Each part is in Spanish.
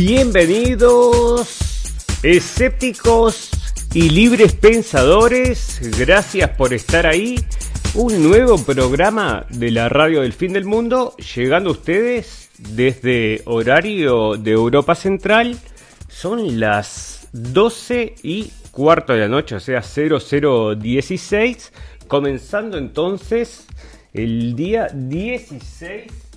Bienvenidos, escépticos y libres pensadores. Gracias por estar ahí. Un nuevo programa de la radio del fin del mundo llegando a ustedes desde horario de Europa Central. Son las 12 y cuarto de la noche, o sea 0016. Comenzando entonces el día 16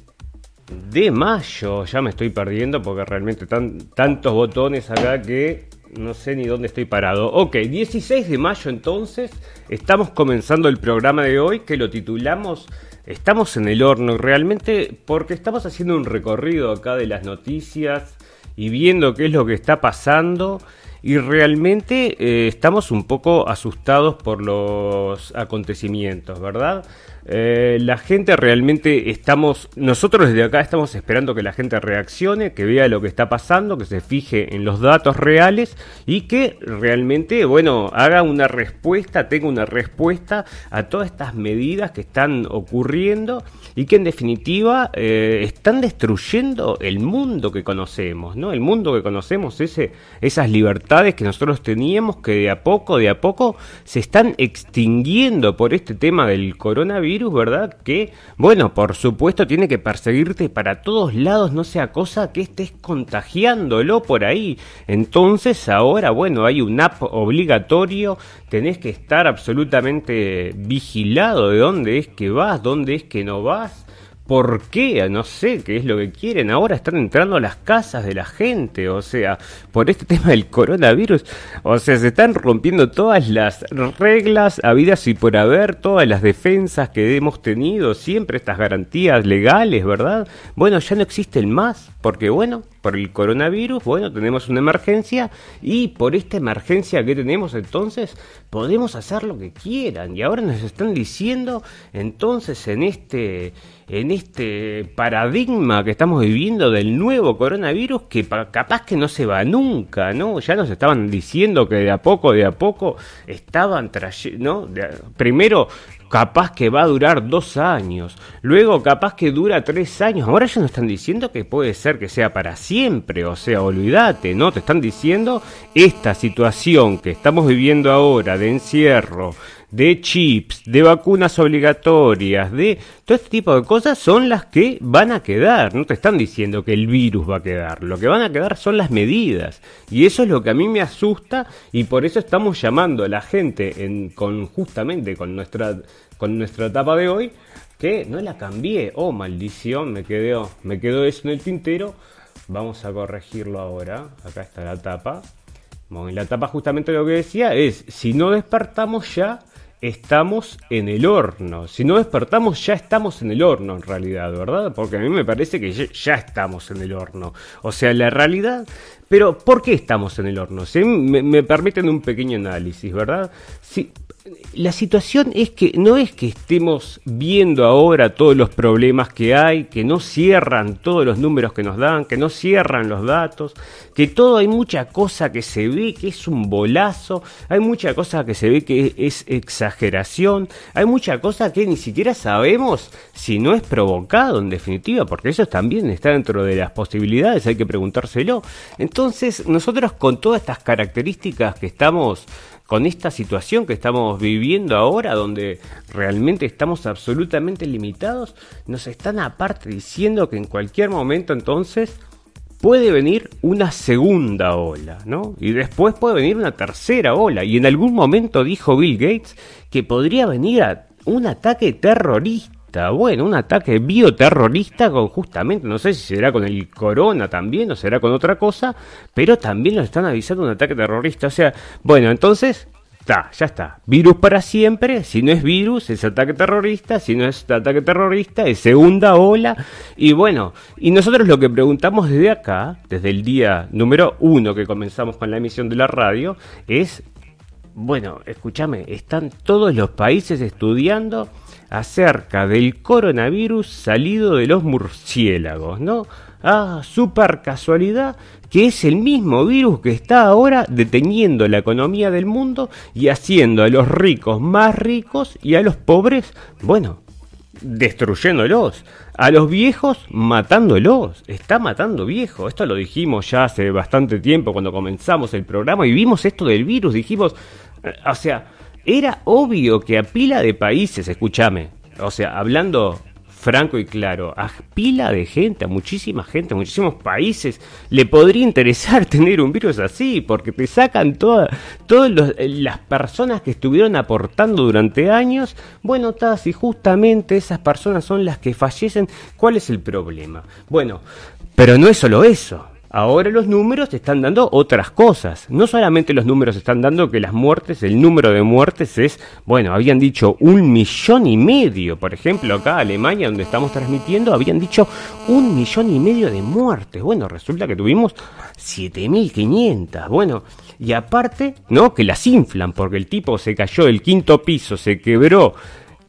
de mayo. Ya me estoy perdiendo porque realmente tan, tantos botones acá que no sé ni dónde estoy parado. Ok, 16 de mayo entonces. Estamos comenzando el programa de hoy que lo titulamos Estamos en el horno. Realmente porque estamos haciendo un recorrido acá de las noticias y viendo qué es lo que está pasando. Y realmente eh, estamos un poco asustados por los acontecimientos, ¿verdad? Eh, la gente realmente estamos, nosotros desde acá estamos esperando que la gente reaccione, que vea lo que está pasando, que se fije en los datos reales y que realmente, bueno, haga una respuesta, tenga una respuesta a todas estas medidas que están ocurriendo y que en definitiva eh, están destruyendo el mundo que conocemos, ¿no? El mundo que conocemos, esas libertades que nosotros teníamos que de a poco, de a poco se están extinguiendo por este tema del coronavirus virus, ¿verdad? Que, bueno, por supuesto tiene que perseguirte para todos lados, no sea cosa que estés contagiándolo por ahí. Entonces ahora, bueno, hay un app obligatorio, tenés que estar absolutamente vigilado de dónde es que vas, dónde es que no vas por qué, no sé qué es lo que quieren. Ahora están entrando a las casas de la gente, o sea, por este tema del coronavirus. O sea, se están rompiendo todas las reglas habidas y por haber, todas las defensas que hemos tenido, siempre estas garantías legales, ¿verdad? Bueno, ya no existen más, porque bueno, por el coronavirus, bueno, tenemos una emergencia y por esta emergencia que tenemos entonces podemos hacer lo que quieran y ahora nos están diciendo entonces en este en este paradigma que estamos viviendo del nuevo coronavirus que capaz que no se va nunca, ¿no? Ya nos estaban diciendo que de a poco, de a poco estaban trayendo, ¿no? primero capaz que va a durar dos años, luego capaz que dura tres años, ahora ya nos están diciendo que puede ser que sea para siempre, o sea, olvídate, ¿no? Te están diciendo esta situación que estamos viviendo ahora de encierro, de chips, de vacunas obligatorias, de todo este tipo de cosas son las que van a quedar. No te están diciendo que el virus va a quedar. Lo que van a quedar son las medidas. Y eso es lo que a mí me asusta y por eso estamos llamando a la gente en, con justamente con nuestra, con nuestra etapa de hoy que no la cambié. Oh, maldición, me quedó, me quedó eso en el tintero. Vamos a corregirlo ahora. Acá está la tapa. Bueno, en la tapa justamente lo que decía es, si no despertamos ya, estamos en el horno. Si no despertamos, ya estamos en el horno en realidad, ¿verdad? Porque a mí me parece que ya, estamos en el horno. O sea, la realidad... Pero, ¿por qué estamos en el horno? Si me, permiten un pequeño análisis, ¿verdad? Si, la situación es que no es que estemos viendo ahora todos los problemas que hay, que no cierran todos los números que nos dan, que no cierran los datos, que todo hay mucha cosa que se ve que es un bolazo, hay mucha cosa que se ve que es exageración, hay mucha cosa que ni siquiera sabemos si no es provocado en definitiva, porque eso también está dentro de las posibilidades, hay que preguntárselo. Entonces, nosotros con todas estas características que estamos con esta situación que estamos viviendo ahora, donde realmente estamos absolutamente limitados, nos están aparte diciendo que en cualquier momento entonces puede venir una segunda ola, ¿no? Y después puede venir una tercera ola. Y en algún momento dijo Bill Gates que podría venir a un ataque terrorista bueno, un ataque bioterrorista justamente, no sé si será con el corona también o será con otra cosa, pero también nos están avisando un ataque terrorista. O sea, bueno, entonces, está, ya está. Virus para siempre, si no es virus, es ataque terrorista, si no es ataque terrorista, es segunda ola. Y bueno, y nosotros lo que preguntamos desde acá, desde el día número uno que comenzamos con la emisión de la radio, es, bueno, escúchame, están todos los países estudiando acerca del coronavirus salido de los murciélagos, ¿no? Ah, super casualidad que es el mismo virus que está ahora deteniendo la economía del mundo y haciendo a los ricos más ricos y a los pobres, bueno, destruyéndolos, a los viejos matándolos, está matando viejos, esto lo dijimos ya hace bastante tiempo cuando comenzamos el programa y vimos esto del virus, dijimos, eh, o sea, era obvio que a pila de países, escúchame, o sea, hablando franco y claro, a pila de gente, a muchísima gente, a muchísimos países, le podría interesar tener un virus así, porque te sacan todas las personas que estuvieron aportando durante años. Bueno, está, si justamente esas personas son las que fallecen, ¿cuál es el problema? Bueno, pero no es solo eso. Ahora los números están dando otras cosas. No solamente los números están dando que las muertes, el número de muertes es, bueno, habían dicho un millón y medio. Por ejemplo, acá Alemania, donde estamos transmitiendo, habían dicho un millón y medio de muertes. Bueno, resulta que tuvimos 7.500. Bueno, y aparte, ¿no? Que las inflan, porque el tipo se cayó del quinto piso, se quebró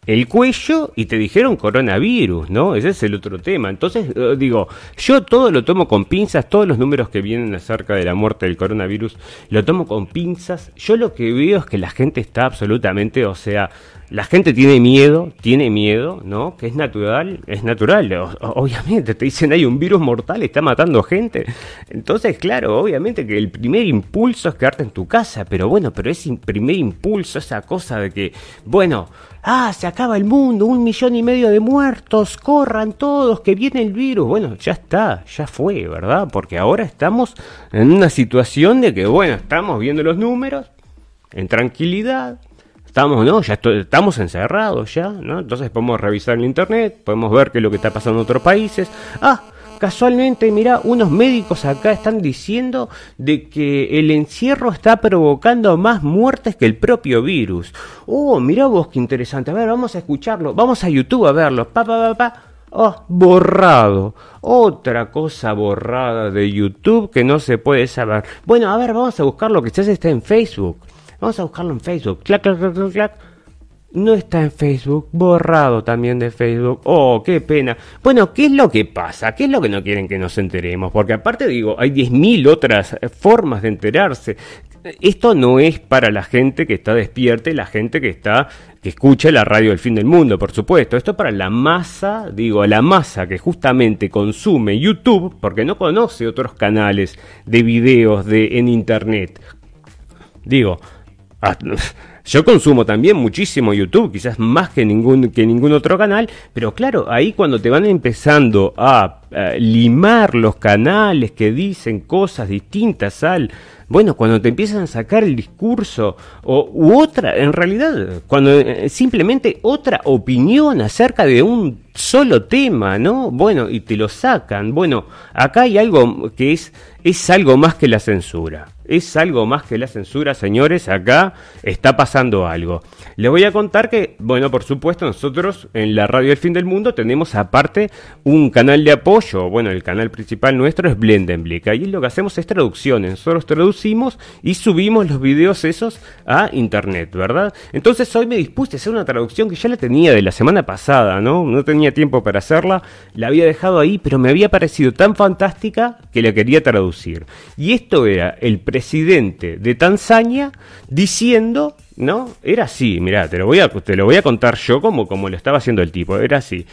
el cuello y te dijeron coronavirus, ¿no? Ese es el otro tema. Entonces, eh, digo, yo todo lo tomo con pinzas, todos los números que vienen acerca de la muerte del coronavirus, lo tomo con pinzas. Yo lo que veo es que la gente está absolutamente, o sea, la gente tiene miedo, tiene miedo, ¿no? Que es natural, es natural. obviamente, te dicen hay un virus mortal, está matando gente. Entonces, claro, obviamente que el primer impulso es quedarte en tu casa, pero bueno, pero ese primer impulso, esa cosa de que, bueno, ah, se acaba el mundo, un millón y medio de muertos, corran todos, que viene el virus. Bueno, ya está, ya fue, ¿verdad? Porque ahora estamos en una situación de que, bueno, estamos viendo los números en tranquilidad estamos, ¿no? Ya estamos encerrados ya, ¿no? Entonces podemos revisar el internet, podemos ver qué es lo que está pasando en otros países. Ah, casualmente, mira, unos médicos acá están diciendo de que el encierro está provocando más muertes que el propio virus. Oh, mira vos qué interesante. A ver, vamos a escucharlo. Vamos a YouTube a verlo. Pa, pa, pa, pa. Oh, borrado. Otra cosa borrada de YouTube que no se puede saber. Bueno, a ver, vamos a buscarlo. Quizás está en Facebook. Vamos a buscarlo en Facebook. Clac, clac, clac, clac, No está en Facebook, borrado también de Facebook. Oh, qué pena. Bueno, ¿qué es lo que pasa? ¿Qué es lo que no quieren que nos enteremos? Porque aparte digo, hay 10.000 otras formas de enterarse. Esto no es para la gente que está despierta y la gente que está que escucha la radio del fin del mundo, por supuesto. Esto es para la masa, digo, la masa que justamente consume YouTube porque no conoce otros canales de videos de en internet. Digo, yo consumo también muchísimo YouTube, quizás más que ningún, que ningún otro canal, pero claro, ahí cuando te van empezando a, limar los canales que dicen cosas distintas al, bueno, cuando te empiezan a sacar el discurso o u otra, en realidad, cuando eh, simplemente otra opinión acerca de un solo tema, ¿no? Bueno, y te lo sacan. Bueno, acá hay algo que es es algo más que la censura es algo más que la censura, señores, acá está pasando algo. Les voy a contar que, bueno, por supuesto, nosotros en la radio del fin del mundo tenemos aparte un canal de apoyo, bueno, el canal principal nuestro es Blendenblick, ahí lo que hacemos es traducciones, nosotros traducimos y subimos los videos esos a internet, ¿verdad? Entonces hoy me dispuse a hacer una traducción que ya la tenía de la semana pasada, ¿no? No tenía tiempo para hacerla, la había dejado ahí, pero me había parecido tan fantástica que la quería traducir. Y esto era el presidente de Tanzania diciendo, ¿no? Era así, mira, te lo voy a te lo voy a contar yo como como lo estaba haciendo el tipo, era así.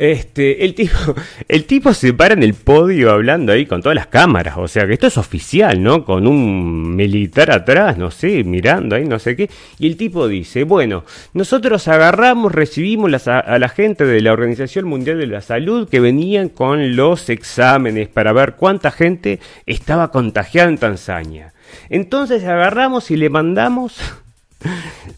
Este, el tipo, el tipo se para en el podio hablando ahí con todas las cámaras, o sea que esto es oficial, ¿no? Con un militar atrás, no sé, mirando ahí, no sé qué. Y el tipo dice, bueno, nosotros agarramos, recibimos a la gente de la Organización Mundial de la Salud que venían con los exámenes para ver cuánta gente estaba contagiada en Tanzania. Entonces agarramos y le mandamos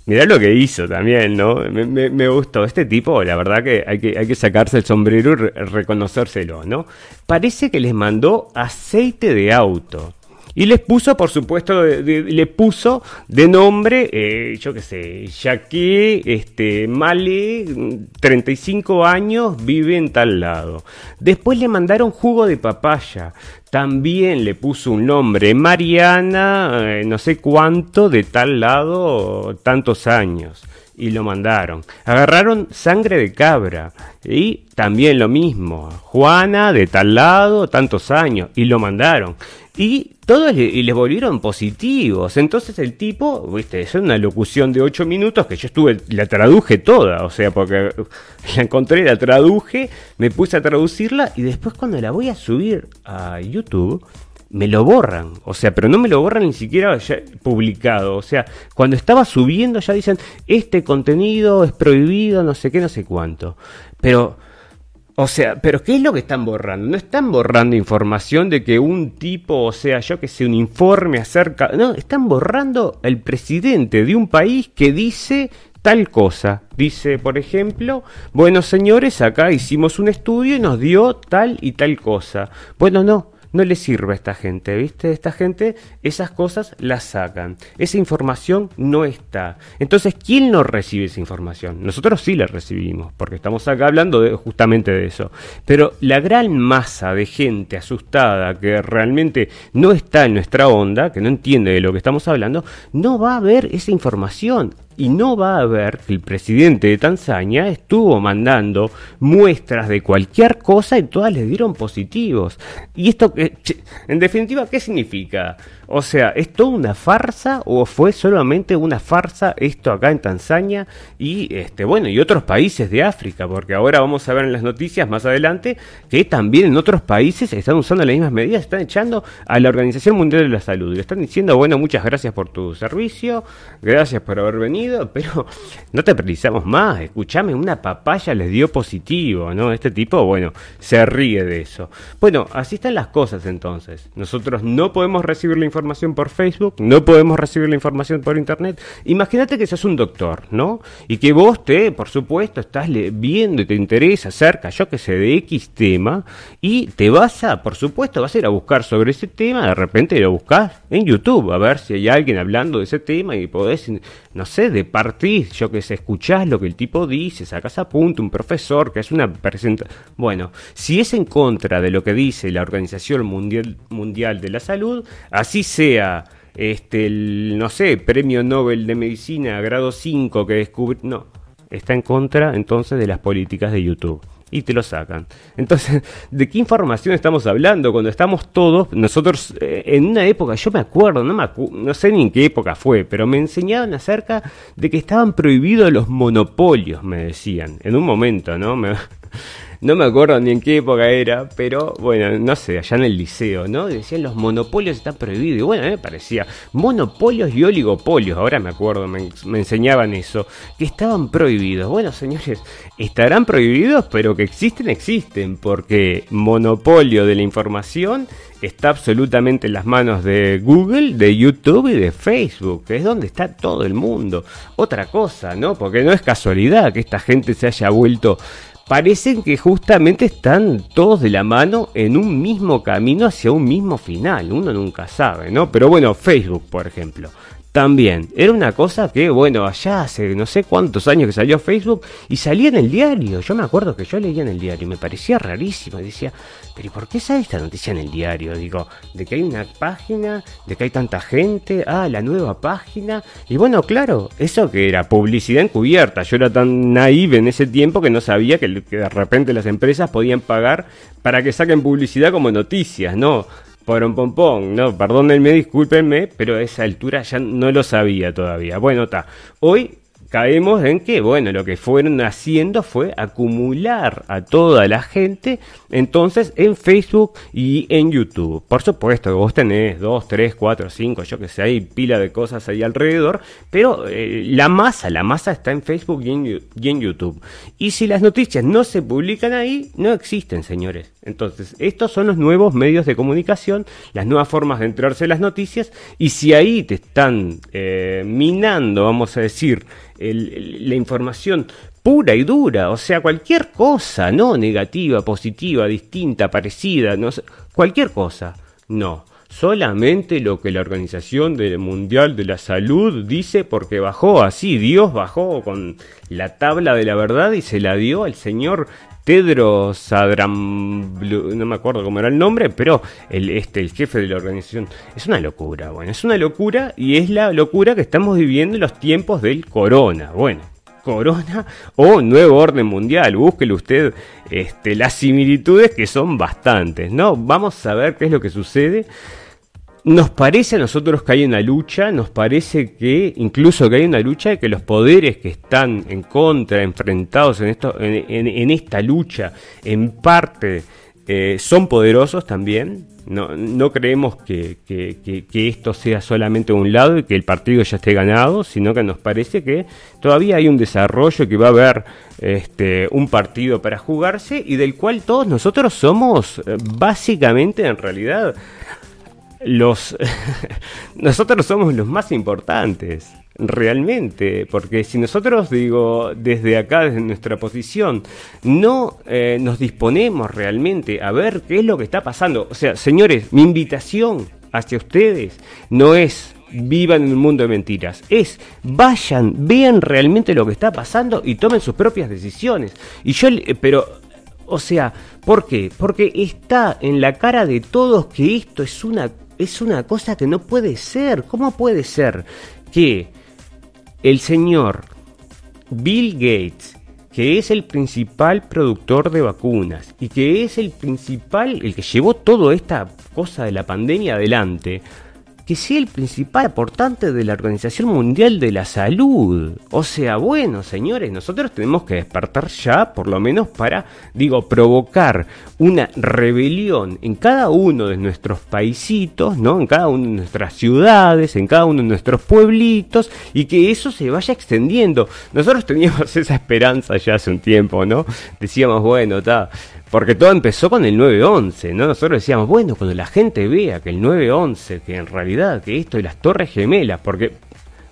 Mirá lo que hizo también, ¿no? Me, gustó. Este tipo, la verdad que hay, que hay que sacarse el sombrero y reconocérselo, ¿no? Parece que les mandó aceite de auto. Y les puso, por supuesto, le puso de nombre, eh, yo qué sé, Jackie este, Male, 35 años, vive en tal lado. Después le mandaron jugo de papaya, también le puso un nombre, Mariana, eh, no sé cuánto, de tal lado, tantos años y lo mandaron. Agarraron sangre de cabra y también lo mismo. Juana de tal lado, tantos años y lo mandaron. Y todos le, y les volvieron positivos. Entonces el tipo, viste, es una locución de 8 minutos que yo estuve, la traduje toda, o sea, porque la encontré, la traduje, me puse a traducirla y después cuando la voy a subir a YouTube, me lo borran. O sea, pero no me lo borran ni siquiera publicado. O sea, cuando estaba subiendo ya dicen, este contenido es prohibido, no sé qué, no sé cuánto. Pero, o sea, pero ¿qué es lo que están borrando? No están borrando información de que un tipo, o sea, yo que sé, un informe acerca... No, están borrando el presidente de un país que dice tal cosa. Dice, por ejemplo, bueno señores, acá hicimos un estudio y nos dio tal y tal cosa. Bueno, no, no le sirve a esta gente, ¿viste? Esta gente esas cosas las sacan. Esa información no está. Entonces, ¿quién no recibe esa información? Nosotros sí la recibimos, porque estamos acá hablando justamente de eso. Pero la gran masa de gente asustada que realmente no está en nuestra onda, que no entiende de lo que estamos hablando, no va a ver esa información y no va a ver que el presidente de Tanzania estuvo mandando muestras de cualquier cosa y todas le dieron positivos. Y esto, en definitiva, ¿qué significa? O sea, ¿es toda una farsa o fue solamente una farsa esto acá en Tanzania y este bueno, y otros países de África? Porque ahora vamos a ver en las noticias más adelante que también en otros países están usando las mismas medidas, están echando a la Organización Mundial de la Salud. Le están diciendo, bueno, muchas gracias por tu servicio, gracias por haber venido, pero no te precisamos más, escúchame, una papaya les dio positivo, ¿no? Este tipo, bueno, se ríe de eso. Bueno, así están las cosas entonces. Nosotros no podemos recibir la información información por Facebook, no podemos recibir la información por Internet. Imagínate que seas un doctor, ¿no? Y que vos te, por supuesto, estás viendo y te interesa acerca, yo que sé, de X tema, y te vas a, por supuesto, vas a ir a buscar sobre ese tema, de repente lo buscas en YouTube, a ver si hay alguien hablando de ese tema y podés, no sé, de partir, yo que sé, escuchás lo que el tipo dice, sacas a punto un profesor que es una presentación. Bueno, si es en contra de lo que dice la Organización Mundial, Mundial de la Salud, así sea este el, no sé, premio Nobel de Medicina grado 5 que descubre, no, está en contra entonces de las políticas de YouTube y te lo sacan. Entonces, ¿de qué información estamos hablando? Cuando estamos todos, nosotros eh, en una época, yo me acuerdo, no, me no sé ni en qué época fue, pero me enseñaban acerca de que estaban prohibidos los monopolios, me decían, en un momento, ¿no? Me, no me acuerdo ni en qué época era, pero bueno, no sé, allá en el liceo, ¿no? Decían los monopolios están prohibidos. Y bueno, a mí me parecía monopolios y oligopolios, ahora me acuerdo, me, me enseñaban eso, que estaban prohibidos. Bueno, señores, estarán prohibidos, pero que existen, existen, porque monopolio de la información está absolutamente en las manos de Google, de YouTube y de Facebook, que es donde está todo el mundo. Otra cosa, ¿no? Porque no es casualidad que esta gente se haya vuelto parecen que justamente están todos de la mano en un mismo camino hacia un mismo final. Uno nunca sabe, ¿no? Pero bueno, Facebook, por ejemplo. También, era una cosa que, bueno, allá hace no sé cuántos años que salió Facebook y salía en el diario. Yo me acuerdo que yo leía en el diario y me parecía rarísimo. Decía, pero ¿y por qué sale esta noticia en el diario? Digo, de que hay una página, de que hay tanta gente, ah, la nueva página. Y bueno, claro, eso que era publicidad encubierta. Yo era tan naive en ese tiempo que no sabía que, de repente las empresas podían pagar para que saquen publicidad como noticias, ¿no? por un pompón, no, perdónenme, discúlpenme, pero a esa altura ya no lo sabía todavía. Bueno, está. Hoy caemos en que, bueno, lo que fueron haciendo fue acumular a toda la gente, entonces, en Facebook y en YouTube. Por supuesto, vos tenés 2, 3, 4, 5, yo que sé, hay pila de cosas ahí alrededor, pero eh, la masa, la masa está en Facebook y en, YouTube. Y si las noticias no se publican ahí, no existen, señores. Entonces, estos son los nuevos medios de comunicación, las nuevas formas de enterarse de las noticias, y si ahí te están eh, minando, vamos a decir, la información pura y dura, o sea, cualquier cosa, no negativa, positiva, distinta, parecida, no cualquier cosa, no. Solamente lo que la Organización Mundial de la Salud dice porque bajó así, Dios bajó con la tabla de la verdad y se la dio al señor Tedros Adram, no me acuerdo cómo era el nombre, pero el, este, el jefe de la organización. Es una locura, bueno, es una locura y es la locura que estamos viviendo en los tiempos del corona. Bueno, corona o nuevo orden mundial. Búsquele usted este, las similitudes que son bastantes, ¿no? Vamos a ver qué es lo que sucede. Nos parece a nosotros que hay una lucha, nos parece que incluso que hay una lucha de que los poderes que están en contra, enfrentados en, esto, en, esta lucha, en parte eh, son poderosos también. No, no creemos que, esto sea solamente un lado y que el partido ya esté ganado, sino que nos parece que todavía hay un desarrollo, que va a haber este, un partido para jugarse y del cual todos nosotros somos eh, básicamente en realidad los nosotros somos los más importantes realmente, porque si nosotros digo desde acá, desde nuestra posición, no eh, nos disponemos realmente a ver qué es lo que está pasando, o sea, señores, mi invitación hacia ustedes no es vivan en un mundo de mentiras, es vayan, vean realmente lo que está pasando y tomen sus propias decisiones. Y yo, pero, o sea, ¿por qué? Porque está en la cara de todos que esto es una es una cosa que no puede ser. ¿Cómo puede ser que el señor Bill Gates, que es el principal productor de vacunas y que es el principal, el que llevó toda esta cosa de la pandemia adelante, que sea el principal aportante de la Organización Mundial de la Salud. O sea, bueno, señores, nosotros tenemos que despertar ya, por lo menos para, digo, provocar una rebelión en cada uno de nuestros paisitos, ¿no? En cada una de nuestras ciudades, en cada uno de nuestros pueblitos, y que eso se vaya extendiendo. Nosotros teníamos esa esperanza ya hace un tiempo, ¿no? Decíamos, bueno, está porque todo empezó con el 911, ¿no? Nosotros decíamos, bueno, cuando la gente vea que el 911, que en realidad, que esto y las torres gemelas, porque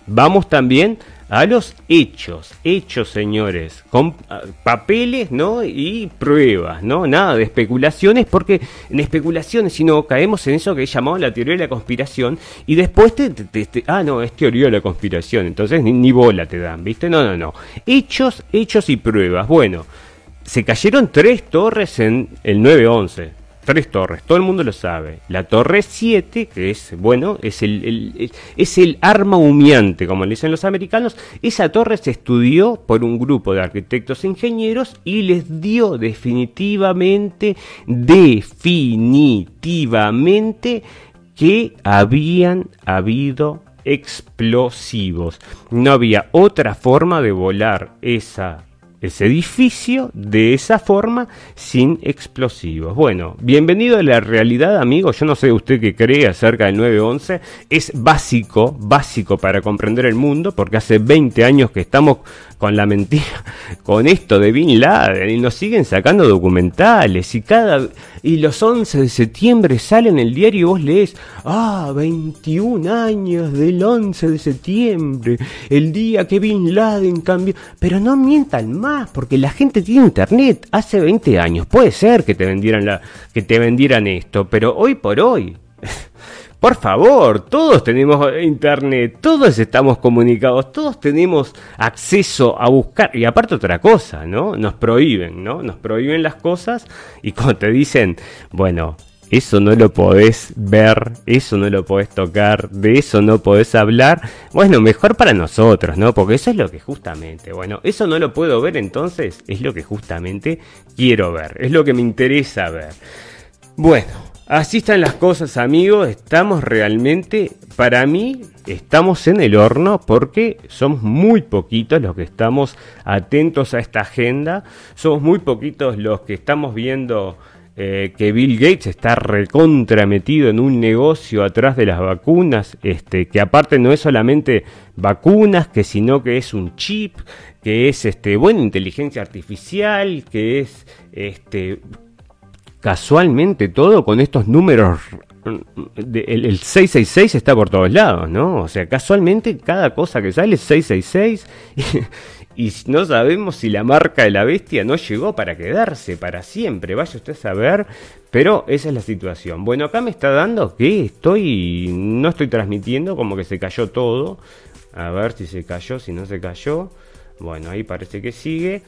vamos también a los hechos, hechos señores, con ah, papeles, ¿no? Y pruebas, ¿no? Nada de especulaciones, porque en especulaciones, si no, caemos en eso que llamado la teoría de la conspiración, y después te, ah, no, es teoría de la conspiración, entonces ni, ni bola te dan, ¿viste? No, no, no. Hechos, hechos y pruebas. Bueno se cayeron tres torres en el 911. Tres torres, todo el mundo lo sabe. La torre 7, que es, bueno, es el, arma humeante, como le dicen los americanos. Esa torre se estudió por un grupo de arquitectos e ingenieros y les dio definitivamente, definitivamente que habían habido explosivos. No había otra forma de volar esa ese edificio de esa forma sin explosivos. Bueno, bienvenido a la realidad, amigo. Yo no sé usted qué cree acerca del 911. Es básico, básico para comprender el mundo, porque hace 20 años que estamos con la mentira, con esto de Bin Laden, y nos siguen sacando documentales, y cada y los 11 de septiembre sale en el diario y vos lees, ah, 21 años del 11 de septiembre, el día que Bin Laden cambió, pero no mientan más, porque la gente tiene internet, hace 20 años, puede ser que te vendieran la, que te vendieran esto, pero hoy por hoy por favor, todos tenemos internet, todos estamos comunicados, todos tenemos acceso a buscar. Y aparte otra cosa, ¿no? Nos prohíben, ¿no? Nos prohíben las cosas y cuando te dicen, bueno, eso no lo podés ver, eso no lo podés tocar, de eso no podés hablar. Bueno, mejor para nosotros, ¿no? Porque eso es lo que justamente, bueno, eso no lo puedo ver, entonces es lo que justamente quiero ver, es lo que me interesa ver. Bueno, Así están las cosas, amigos. Estamos realmente, para mí, estamos en el horno porque somos muy poquitos los que estamos atentos a esta agenda. Somos muy poquitos los que estamos viendo eh, que Bill Gates está recontrametido en un negocio atrás de las vacunas, este, que aparte no es solamente vacunas, que sino que es un chip, que es este, buena inteligencia artificial, que es este casualmente todo con estos números. el, 666 está por todos lados, ¿no? O sea, casualmente cada cosa que sale es 666. y no sabemos si la marca de la bestia no llegó para quedarse para siempre, vaya usted a saber, pero esa es la situación. Bueno, acá me está dando que estoy, no estoy transmitiendo, como que se cayó todo, a ver si se cayó, si no se cayó, bueno, ahí parece que sigue.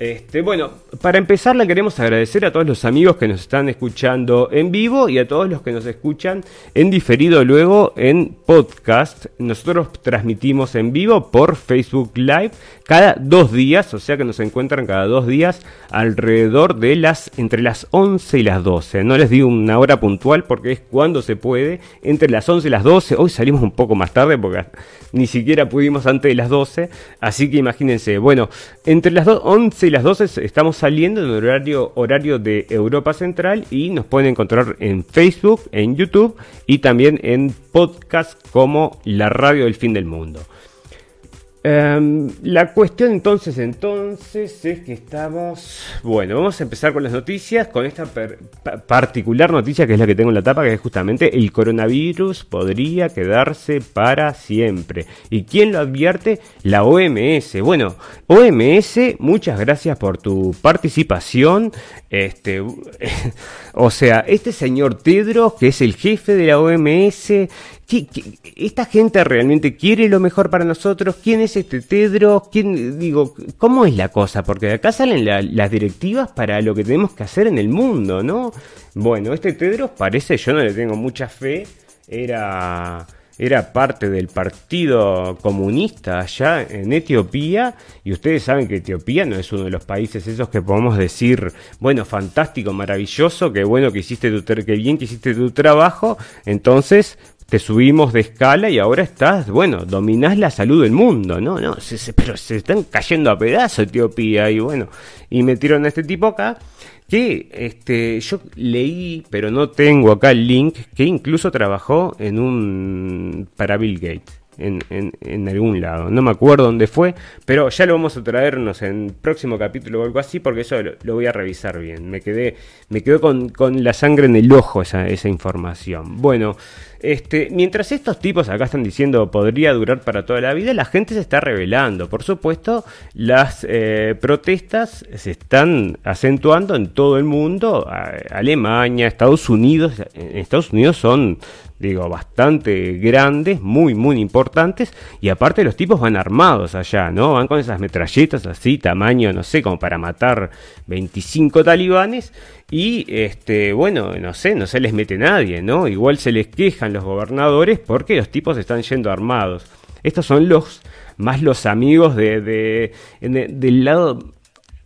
Este, bueno, para empezar le queremos agradecer a todos los amigos que nos están escuchando en vivo y a todos los que nos escuchan en diferido luego en podcast. Nosotros transmitimos en vivo por Facebook Live cada dos días, o sea que nos encuentran cada dos días alrededor de las entre las 11 y las 12. No les digo una hora puntual porque es cuando se puede, entre las 11 y las 12. Hoy salimos un poco más tarde porque ni siquiera pudimos antes de las 12, así que imagínense, bueno, entre las 11 y las 12 estamos saliendo en horario, horario de Europa Central y nos pueden encontrar en Facebook, en YouTube y también en podcast como La Radio del Fin del Mundo. Em, la cuestión entonces, entonces es que estamos... Bueno, vamos a empezar con las noticias, con esta particular noticia que es la que tengo en la tapa, que es justamente el coronavirus podría quedarse para siempre. ¿Y quién lo advierte? La OMS. Bueno, OMS, muchas gracias por tu participación. Este, o sea, este señor Tedros, que es el jefe de la OMS, esta gente realmente quiere lo mejor para nosotros? ¿Quién es este Tedros? ¿Quién, digo, ¿cómo es la cosa? Porque de acá salen las directivas para lo que tenemos que hacer en el mundo, ¿no? Bueno, este Tedros parece, yo no le tengo mucha fe, era era parte del Partido Comunista allá en Etiopía y ustedes saben que Etiopía no es uno de los países esos que podemos decir, bueno, fantástico, maravilloso, que bueno que hiciste tu que bien que hiciste tu trabajo, entonces te subimos de escala y ahora estás, bueno, dominás la salud del mundo, ¿no? no pero se están cayendo a pedazos Etiopía y bueno, y metieron a este tipo acá que este, yo leí, pero no tengo acá el link, que incluso trabajó en un para Bill Gates en, en, algún lado. No me acuerdo dónde fue, pero ya lo vamos a traernos en próximo capítulo o algo así, porque eso lo, voy a revisar bien. Me quedé, me quedó con, con la sangre en el ojo esa, esa información. Bueno, este, mientras estos tipos acá están diciendo podría durar para toda la vida, la gente se está revelando. Por supuesto, las eh, protestas se están acentuando en todo el mundo. Alemania, Estados Unidos. En Estados Unidos son digo, bastante grandes, muy, muy importantes, y aparte los tipos van armados allá, ¿no? Van con esas metralletas así, tamaño, no sé, como para matar 25 talibanes, y este, bueno, no sé, no se les mete nadie, ¿no? Igual se les quejan los gobernadores porque los tipos están yendo armados. Estos son los más los amigos de, de del lado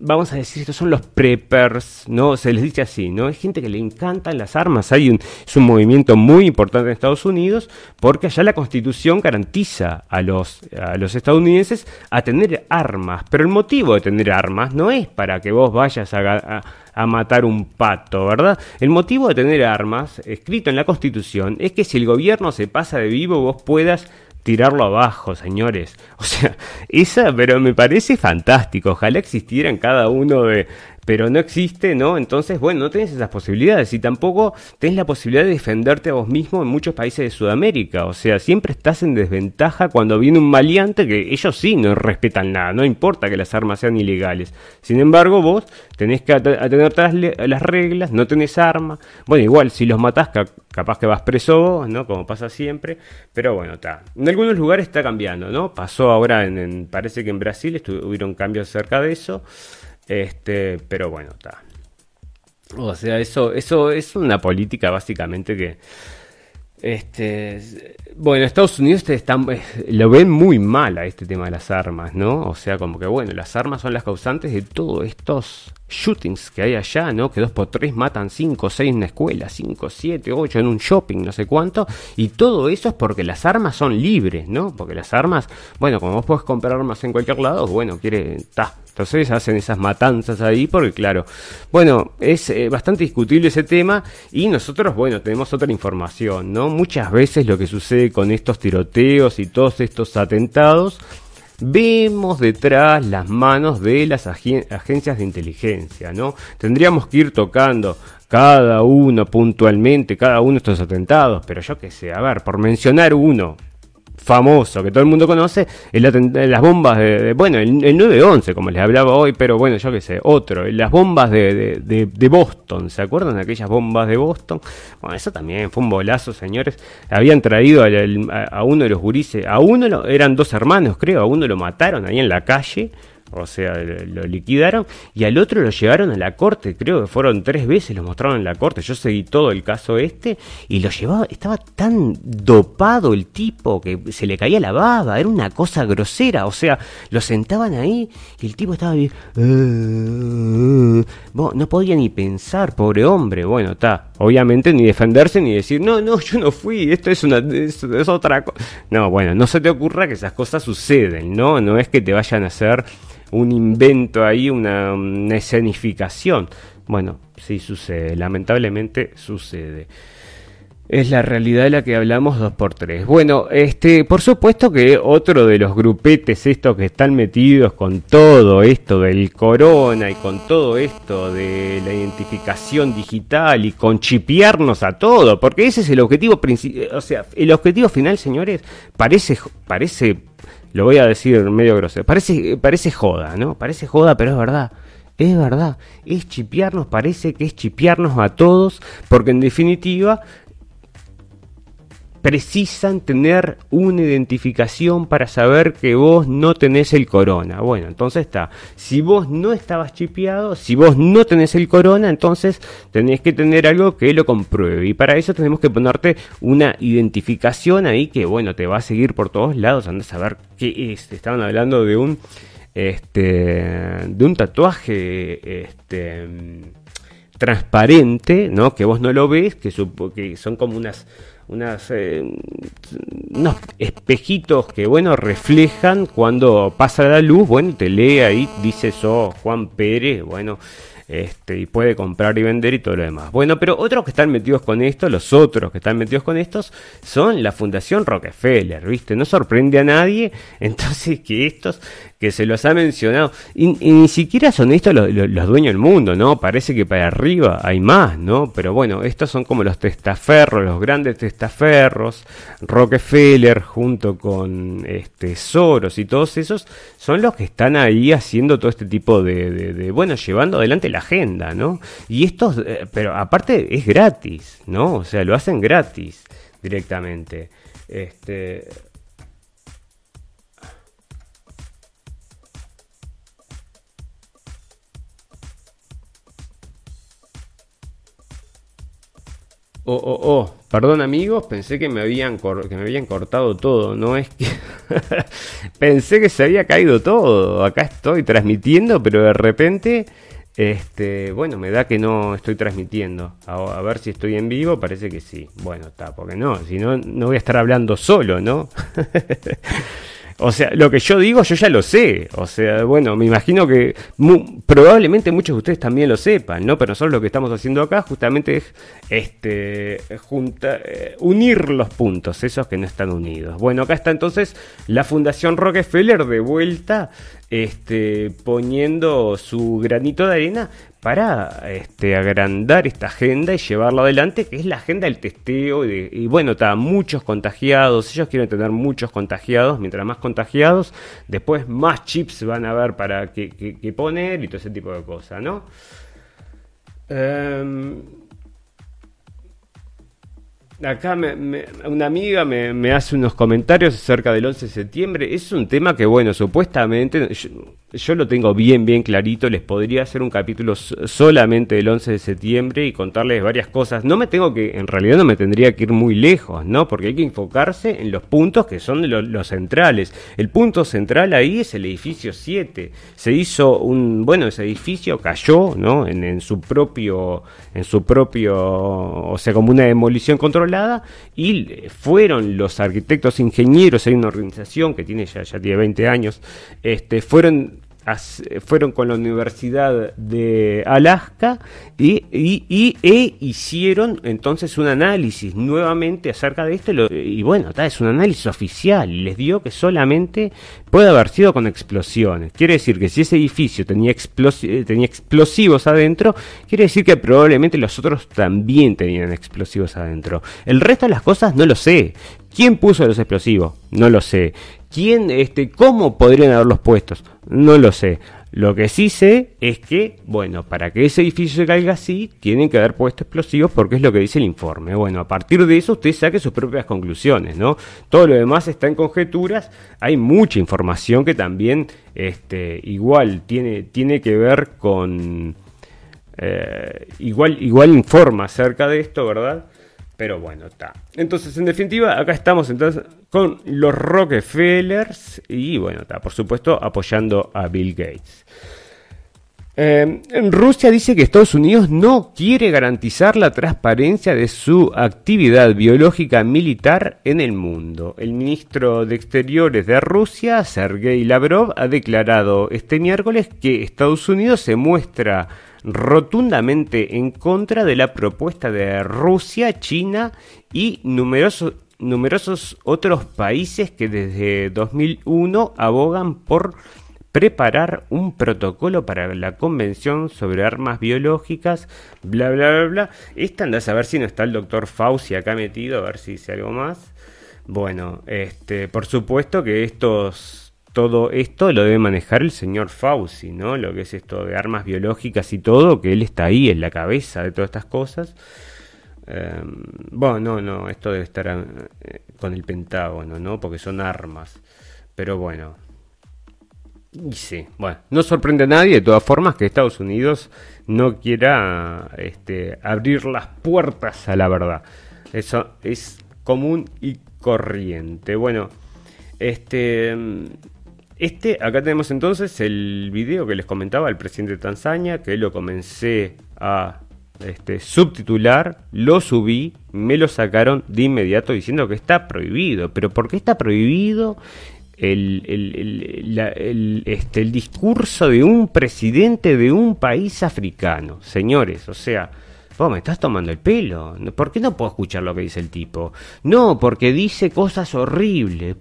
vamos a decir, estos son los preppers, ¿no? Se les dice así, ¿no? Es gente que le encantan las armas. Hay un, es un movimiento muy importante en Estados Unidos porque allá la constitución garantiza a los, a los estadounidenses a tener armas. Pero el motivo de tener armas no es para que vos vayas a, a matar un pato, ¿verdad? El motivo de tener armas, escrito en la Constitución, es que si el gobierno se pasa de vivo, vos puedas tirarlo abajo, señores. O sea, esa, pero me parece fantástico. Ojalá existiera en cada uno de, pero no existe, ¿no? Entonces, bueno, no tenés esas posibilidades y tampoco tenés la posibilidad de defenderte a vos mismo en muchos países de Sudamérica. O sea, siempre estás en desventaja cuando viene un maleante que ellos sí no respetan nada, no importa que las armas sean ilegales. Sin embargo, vos tenés que atener todas las reglas, no tenés arma. Bueno, igual, si los matás, capaz que vas preso ¿no? Como pasa siempre. Pero bueno, está. En algunos lugares está cambiando, ¿no? Pasó ahora en, parece que en Brasil estuvieron cambios acerca de eso. Este, pero bueno, está. O sea, eso, eso es una política básicamente que. Este, bueno, Estados Unidos están, eh, lo ven muy mal a este tema de las armas, ¿no? O sea, como que bueno, las armas son las causantes de todos estos shootings que hay allá, ¿no? Que dos por tres matan cinco, seis en una escuela, cinco, siete, ocho en un shopping, no sé cuánto. Y todo eso es porque las armas son libres, ¿no? Porque las armas, bueno, como vos podés comprar armas en cualquier lado, bueno, quiere, ta, entonces hacen esas matanzas ahí porque claro, bueno, es eh, bastante discutible ese tema y nosotros, bueno, tenemos otra información, ¿no? Muchas veces lo que sucede con estos tiroteos y todos estos atentados, vemos detrás las manos de las agencias de inteligencia, ¿no? Tendríamos que ir tocando cada uno puntualmente, cada uno de estos atentados, pero yo qué sé, a ver, por mencionar uno, famoso que todo el mundo conoce, es las bombas de, bueno, el, 911, como les hablaba hoy, pero bueno, yo qué sé, otro, las bombas de, de, Boston, ¿se acuerdan de aquellas bombas de Boston? Bueno, eso también fue un bolazo, señores. Habían traído a, uno de los gurises, a uno eran dos hermanos, creo, a uno lo mataron ahí en la calle o sea, lo liquidaron, y al otro lo llevaron a la corte, creo que fueron tres veces, lo mostraron en la corte, yo seguí todo el caso este, y lo llevaba, estaba tan dopado el tipo que se le caía la baba, era una cosa grosera, o sea, lo sentaban ahí y el tipo estaba ahí, no podía ni pensar, pobre hombre, bueno, está, obviamente ni defenderse ni decir, no, no, yo no fui, esto es, una, es, otra cosa. No, bueno, no se te ocurra que esas cosas suceden, ¿no? No es que te vayan a hacer un invento ahí, una, escenificación. Bueno, sí sucede, lamentablemente sucede. Es la realidad de la que hablamos dos por tres. Bueno, este, por supuesto que otro de los grupetes estos que están metidos con todo esto del corona y con todo esto de la identificación digital y con chipearnos a todo, porque ese es el objetivo principal, o sea, el objetivo final, señores, parece parece lo voy a decir medio grosero. Parece, parece joda, ¿no? Parece joda, pero es verdad. Es verdad. Es chipearnos, parece que es chipearnos a todos, porque en definitiva precisan tener una identificación para saber que vos no tenés el corona. Bueno, entonces está. Si vos no estabas chipeado, si vos no tenés el corona, entonces tenés que tener algo que lo compruebe. Y para eso tenemos que ponerte una identificación ahí que, bueno, te va a seguir por todos lados. Andas a ver qué es. Estaban hablando de un, este, de un tatuaje, este transparente, ¿no? Que vos no lo ves, que, que son como unas unas, eh, unos espejitos que, bueno, reflejan cuando pasa la luz, bueno, te lee ahí, dice eso, Juan Pérez, bueno, este, y puede comprar y vender y todo lo demás. Bueno, pero otros que están metidos con esto, los otros que están metidos con estos, son la Fundación Rockefeller, ¿viste? No sorprende a nadie, entonces que estos que se los ha mencionado. Y, ni siquiera son estos los, dueños del mundo, ¿no? Parece que para arriba hay más, ¿no? Pero bueno, estos son como los testaferros, los grandes testaferros. Rockefeller junto con este, Soros y todos esos son los que están ahí haciendo todo este tipo de, bueno, llevando adelante la agenda, ¿no? Y estos, eh, pero aparte es gratis, ¿no? O sea, lo hacen gratis directamente. Este, Oh, oh, oh, perdón amigos, pensé que me habían, que me habían cortado todo, no es que... pensé que se había caído todo, acá estoy transmitiendo, pero de repente, este, bueno, me da que no estoy transmitiendo. A, ver si estoy en vivo, parece que sí. Bueno, está, porque no, si no, no voy a estar hablando solo, ¿no? O sea, lo que yo digo yo ya lo sé. O sea, bueno, me imagino que probablemente muchos de ustedes también lo sepan, ¿no? Pero nosotros lo que estamos haciendo acá justamente es este, eh, unir los puntos, esos que no están unidos. Bueno, acá está entonces la Fundación Rockefeller de vuelta este, poniendo su granito de arena para este, agrandar esta agenda y llevarla adelante, que es la agenda del testeo. Y, bueno, está muchos contagiados, ellos quieren tener muchos contagiados, mientras más contagiados, después más chips van a haber para que, poner y todo ese tipo de cosas, ¿no? Em, acá una amiga me, hace unos comentarios acerca del 11 de septiembre. Es un tema que, bueno, supuestamente lo tengo bien, bien clarito. Les podría hacer un capítulo solamente del 11 de septiembre y contarles varias cosas. No me tengo que, en realidad no me tendría que ir muy lejos, ¿no? Porque hay que enfocarse en los puntos que son los, centrales. El punto central ahí es el edificio 7. Se hizo un, bueno, ese edificio cayó, ¿no? En, en su propio, en su propio, o sea, como una demolición controlada y fueron los arquitectos ingenieros, hay una organización que tiene ya, ya tiene 20 años, este, fueron fueron con la Universidad de Alaska y, e hicieron entonces un análisis nuevamente acerca de esto y bueno, es un análisis oficial les dio que solamente puede haber sido con explosiones. Quiere decir que si ese edificio eh, tenía explosivos adentro, quiere decir que probablemente los otros también tenían explosivos adentro. El resto de las cosas no lo sé. ¿Quién puso los explosivos? No lo sé. ¿Quién, este, cómo podrían haberlos puestos? No lo sé. Lo que sí sé es que, bueno, para que ese edificio se caiga así, tienen que haber puesto explosivos porque es lo que dice el informe. Bueno, a partir de eso usted saque sus propias conclusiones, ¿no? Todo lo demás está en conjeturas. Hay mucha información que también, este, igual tiene, tiene que ver con, eh, igual, igual informa acerca de esto, ¿verdad? Pero bueno, está. Entonces, en definitiva, acá estamos entonces con los Rockefellers y bueno, está, por supuesto, apoyando a Bill Gates. Eh, Rusia dice que Estados Unidos no quiere garantizar la transparencia de su actividad biológica militar en el mundo. El ministro de Exteriores de Rusia, Sergei Lavrov, ha declarado este miércoles que Estados Unidos se muestra rotundamente en contra de la propuesta de Rusia, China y numerosos, numerosos otros países que desde 2001 abogan por preparar un protocolo para la Convención sobre Armas Biológicas, bla, bla, bla, bla. Esta anda a saber si no está el doctor Fauci acá metido, a ver si dice algo más. Bueno, este, por supuesto que estos todo esto lo debe manejar el señor Fauci, ¿no? Lo que es esto de armas biológicas y todo, que él está ahí en la cabeza de todas estas cosas. Em, bueno, no, no, esto debe estar eh, con el Pentágono, ¿no? Porque son armas. Pero bueno. Y sí, bueno, no sorprende a nadie de todas formas que Estados Unidos no quiera este, abrir las puertas a la verdad. Eso es común y corriente. Bueno, este este, acá tenemos entonces el video que les comentaba el presidente de Tanzania, que lo comencé a este, subtitular, lo subí, me lo sacaron de inmediato diciendo que está prohibido. Pero ¿por qué está prohibido el, el, este, el discurso de un presidente de un país africano? Señores, o sea... Vos me estás tomando el pelo. ¿Por qué no puedo escuchar lo que dice el tipo? No, porque dice cosas horribles.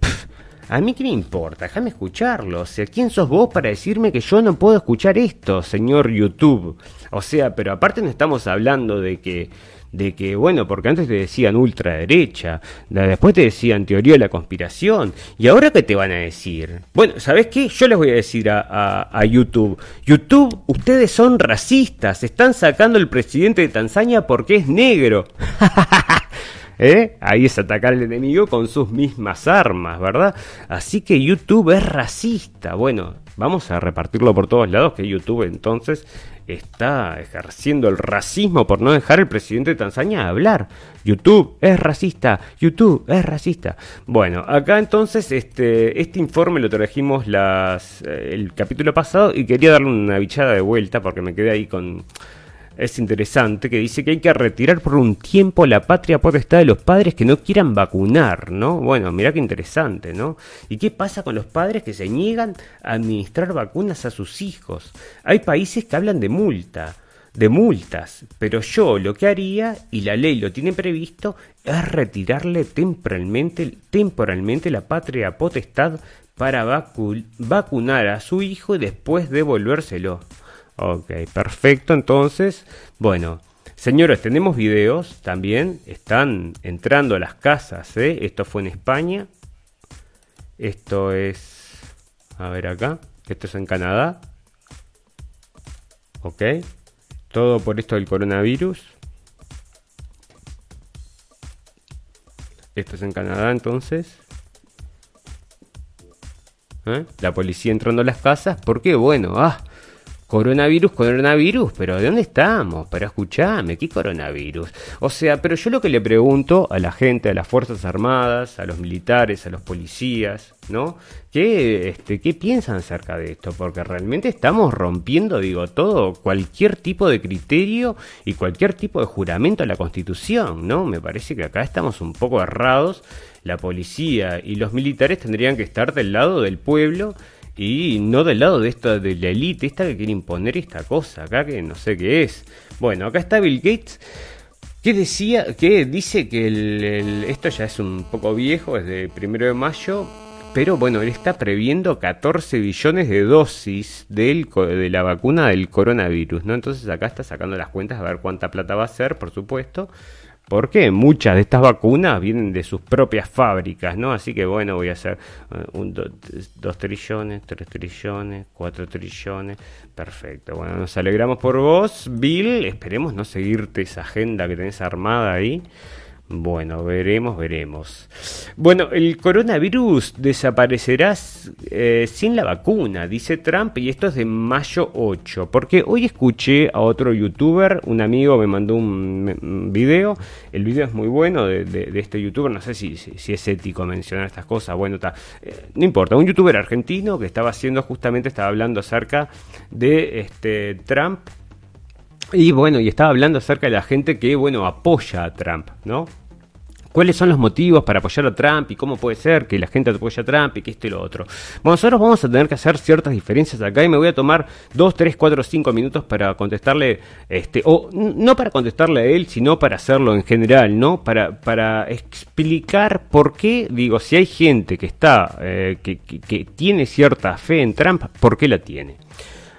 A mí qué me importa, déjame escucharlo. O sea, ¿quién sos vos para decirme que yo no puedo escuchar esto, señor YouTube? O sea, pero aparte no estamos hablando de que, de que, bueno, porque antes te decían ultraderecha, después te decían teoría de la conspiración, y ahora qué te van a decir? Bueno, ¿sabes qué? Yo les voy a decir a, a YouTube, YouTube, ustedes son racistas, están sacando el presidente de Tanzania porque es negro. ¿Eh? Ahí es atacar al enemigo con sus mismas armas, ¿verdad? Así que YouTube es racista. Bueno, vamos a repartirlo por todos lados que YouTube entonces está ejerciendo el racismo por no dejar al presidente de Tanzania hablar. YouTube es racista, YouTube es racista. Bueno, acá entonces este, este informe lo trajimos las, eh, el capítulo pasado y quería darle una bichada de vuelta porque me quedé ahí con es interesante, que dice que hay que retirar por un tiempo la patria potestad de los padres que no quieran vacunar, ¿no? Bueno, mira qué interesante, ¿no? ¿Y qué pasa con los padres que se niegan a administrar vacunas a sus hijos? Hay países que hablan de multa, de multas, pero yo lo que haría, y la ley lo tiene previsto, es retirarle temporalmente, temporalmente la patria potestad para vacunar a su hijo y después devolvérselo. Ok, perfecto. Entonces, bueno, señores, tenemos videos también. Están entrando a las casas. ¿eh? Esto fue en España. Esto es... A ver acá. Esto es en Canadá. Ok. Todo por esto del coronavirus. Esto es en Canadá entonces. ¿Eh? La policía entrando a las casas. ¿Por qué? Bueno, ah, Coronavirus, coronavirus, pero ¿de dónde estamos? Pero escuchame, ¿qué coronavirus? O sea, pero yo lo que le pregunto a la gente, a las Fuerzas Armadas, a los militares, a los policías, ¿no? ¿Qué, este, ¿Qué piensan acerca de esto? Porque realmente estamos rompiendo, digo, todo, cualquier tipo de criterio y cualquier tipo de juramento a la Constitución, ¿no? Me parece que acá estamos un poco errados. La policía y los militares tendrían que estar del lado del pueblo y no del lado de esta de la élite, esta que quiere imponer esta cosa acá que no sé qué es. Bueno, acá está Bill Gates que decía que dice que el, esto ya es un poco viejo, es de primero de mayo, pero bueno, él está previendo 14 billones de dosis del, de la vacuna del coronavirus, ¿no? Entonces acá está sacando las cuentas a ver cuánta plata va a ser, por supuesto. Porque muchas de estas vacunas vienen de sus propias fábricas, ¿no? Así que bueno, voy a hacer eh, un, dos trillones, tres trillones, cuatro trillones. Perfecto. Bueno, nos alegramos por vos, Bill. Esperemos no seguirte esa agenda que tenés armada ahí. Bueno, veremos, veremos. Bueno, el coronavirus desaparecerá eh, sin la vacuna, dice Trump, y esto es de mayo 8, porque hoy escuché a otro youtuber, un amigo me mandó un, video, el video es muy bueno de, este youtuber, no sé si, es ético mencionar estas cosas, bueno, está, eh, no importa, un youtuber argentino que estaba haciendo justamente, estaba hablando acerca de este Trump y bueno, y estaba hablando acerca de la gente que, bueno, apoya a Trump, ¿no? ¿Cuáles son los motivos para apoyar a Trump y cómo puede ser que la gente apoye a Trump y que esto y lo otro? Bueno, nosotros vamos a tener que hacer ciertas diferencias acá y me voy a tomar 2, 3, 4, 5 minutos para contestarle, este, o no para contestarle a él, sino para hacerlo en general, ¿no? Para, para explicar por qué, digo, si hay gente que está, eh, que, que tiene cierta fe en Trump, ¿por qué la tiene?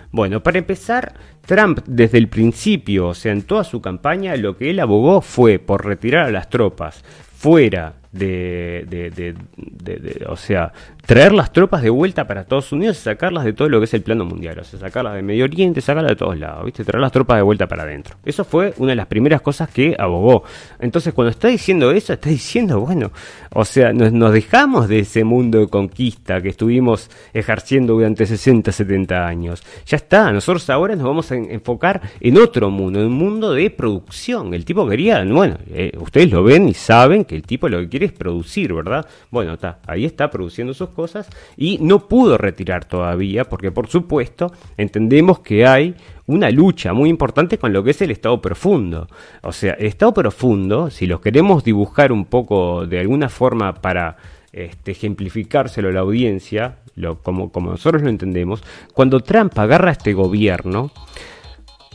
Bueno, para empezar, Trump desde el principio, o sea, en toda su campaña, lo que él abogó fue por retirar a las tropas fuera de, de, de, o sea, traer las tropas de vuelta para Estados Unidos y sacarlas de todo lo que es el plano mundial, o sea, sacarlas de Medio Oriente, sacarlas de todos lados, ¿viste? Traer las tropas de vuelta para adentro. Eso fue una de las primeras cosas que abogó. Entonces, cuando está diciendo eso, está diciendo, bueno, o sea, nos, nos dejamos de ese mundo de conquista que estuvimos ejerciendo durante 60, 70 años. Ya está, nosotros ahora nos vamos a enfocar en otro mundo, en un mundo de producción. El tipo quería, bueno, eh, ustedes lo ven y saben que el tipo lo que quiere es producir, ¿verdad? Bueno, está, ahí está produciendo sus cosas y no pudo retirar todavía porque por supuesto entendemos que hay una lucha muy importante con lo que es el estado profundo. O sea, el estado profundo, si lo queremos dibujar un poco de alguna forma para este, ejemplificárselo a la audiencia, como, como nosotros lo entendemos, cuando Trump agarra a este gobierno,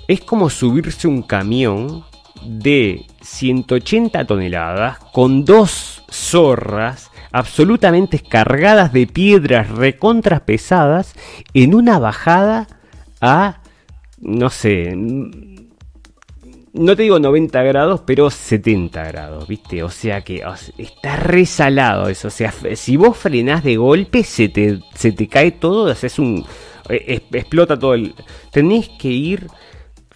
es como subirse un camión de 180 toneladas con dos zorras absolutamente cargadas de piedras recontras pesadas en una bajada a, no sé, no te digo 90 grados, pero 70 grados, ¿viste? O sea que está resalado eso. O sea, si vos frenás de golpe, se te, se te cae todo, haces un... E, explota todo el... Tenés que ir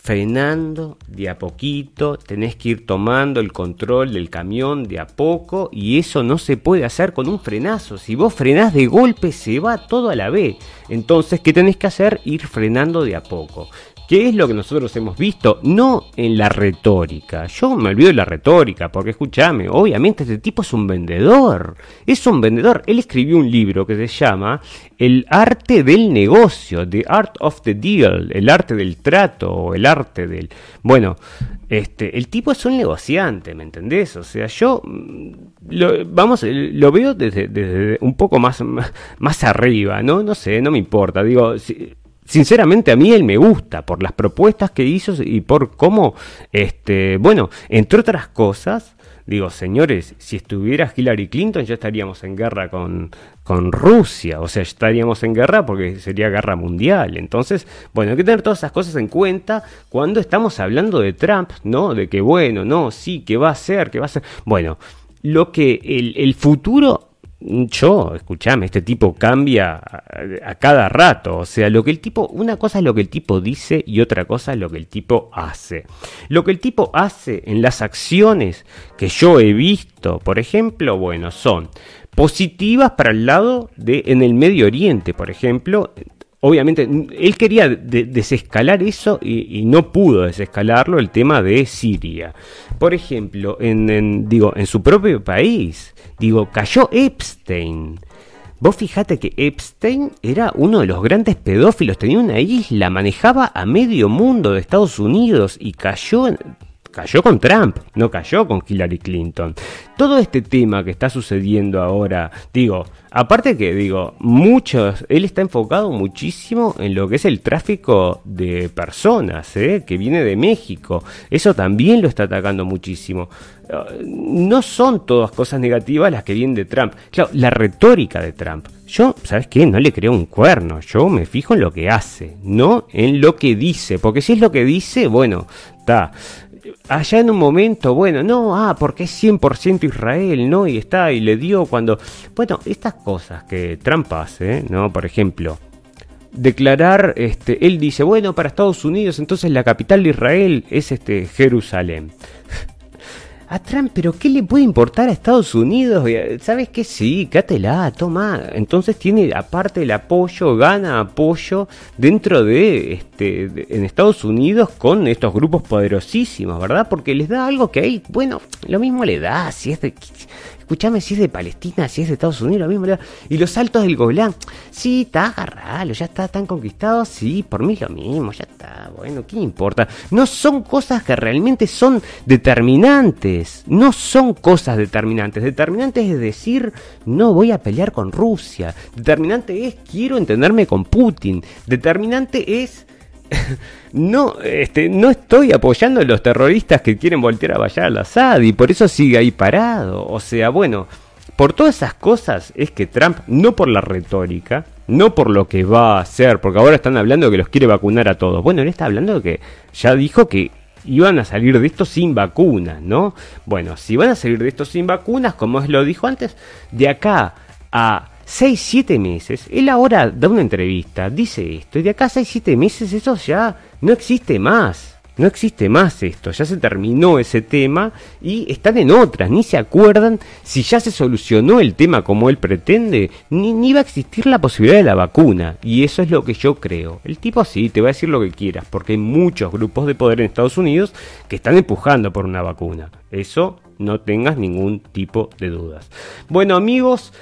frenando de a poquito, tenés que ir tomando el control del camión de a poco y eso no se puede hacer con un frenazo. Si vos frenás de golpe se va todo a la vez. Entonces, ¿qué tenés que hacer? Ir frenando de a poco. ¿Qué es lo que nosotros hemos visto? No en la retórica. Yo me olvido de la retórica, porque escúchame, obviamente este tipo es un vendedor. Es un vendedor. Él escribió un libro que se llama El arte del negocio, The Art of the Deal, el arte del trato, o el arte del... Bueno, este, el tipo es un negociante, ¿me entendés? O sea, yo mm, lo, vamos, lo veo desde, desde un poco más, más, arriba, ¿no? No sé, no me importa. Digo, si, sinceramente a mí él me gusta por las propuestas que hizo y por cómo, este, bueno, entre otras cosas, digo, señores, si estuviera Hillary Clinton ya estaríamos en guerra con, con Rusia, o sea, estaríamos en guerra porque sería guerra mundial. Entonces, bueno, hay que tener todas esas cosas en cuenta cuando estamos hablando de Trump, ¿no? De que, bueno, no, sí, que va a ser, que va a ser. Bueno, lo que el, el futuro yo, escúchame, este tipo cambia a, cada rato. O sea, lo que el tipo, una cosa es lo que el tipo dice y otra cosa es lo que el tipo hace. Lo que el tipo hace en las acciones que yo he visto, por ejemplo, bueno, son positivas para el lado de en el Medio Oriente, por ejemplo, obviamente, él quería desescalar eso y, no pudo desescalarlo el tema de Siria. Por ejemplo, en, digo, en su propio país, digo, cayó Epstein. Vos fijate que Epstein era uno de los grandes pedófilos, tenía una isla, manejaba a medio mundo de Estados Unidos y cayó cayó con Trump, no cayó con Hillary Clinton. Todo este tema que está sucediendo ahora, digo, aparte que digo, muchos, él está enfocado muchísimo en lo que es el tráfico de personas, ¿eh? que viene de México. Eso también lo está atacando muchísimo. No son todas cosas negativas las que vienen de Trump. Claro, la retórica de Trump. Yo, ¿sabes qué? No le creo un cuerno. Yo me fijo en lo que hace, no en lo que dice. Porque si es lo que dice, bueno, está allá en un momento, bueno, no, ah, porque es 100% Israel, ¿no? Y está, y le dio cuando... Bueno, estas cosas que Trump hace, ¿no? Por ejemplo, declarar, este, él dice, bueno, para Estados Unidos, entonces la capital de Israel es este, Jerusalén a Trump, pero ¿qué le puede importar a Estados Unidos? ¿Sabes qué? Sí, cátela, toma. Entonces tiene aparte el apoyo, gana apoyo dentro de, este, en Estados Unidos con estos grupos poderosísimos, ¿verdad? Porque les da algo que hay, bueno, lo mismo le da, si es de Escuchame si es de Palestina, si es de Estados Unidos, lo mismo. Y los saltos del Golán. Sí, está agarralo, ya está tan conquistado. Sí, por mí lo mismo, ya está. Bueno, ¿qué importa? No son cosas que realmente son determinantes. No son cosas determinantes. Determinantes es decir, no voy a pelear con Rusia. Determinante es quiero entenderme con Putin. Determinante es no, este, no estoy apoyando a los terroristas que quieren voltear a Bayar al-Assad y por eso sigue ahí parado. O sea, bueno, por todas esas cosas es que Trump, no por la retórica, no por lo que va a hacer, porque ahora están hablando de que los quiere vacunar a todos. Bueno, él está hablando de que ya dijo que iban a salir de esto sin vacunas, ¿no? Bueno, si van a salir de esto sin vacunas, como lo dijo antes, de acá a 6, 7 meses, él ahora da una entrevista, dice esto, y de acá a 6, 7 meses eso ya no existe más. No existe más esto, ya se terminó ese tema y están en otras, ni se acuerdan si ya se solucionó el tema como él pretende, ni, ni va a existir la posibilidad de la vacuna. Y eso es lo que yo creo. El tipo sí, te va a decir lo que quieras, porque hay muchos grupos de poder en Estados Unidos que están empujando por una vacuna. Eso no tengas ningún tipo de dudas. Bueno amigos,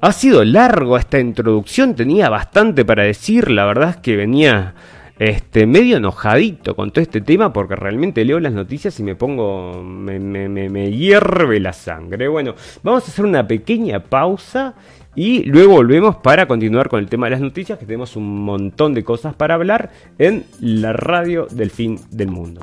ha sido largo esta introducción, tenía bastante para decir, la verdad es que venía este, medio enojadito con todo este tema porque realmente leo las noticias y me pongo, me, me, me, hierve la sangre. Bueno, vamos a hacer una pequeña pausa y luego volvemos para continuar con el tema de las noticias, que tenemos un montón de cosas para hablar en la radio del fin del mundo.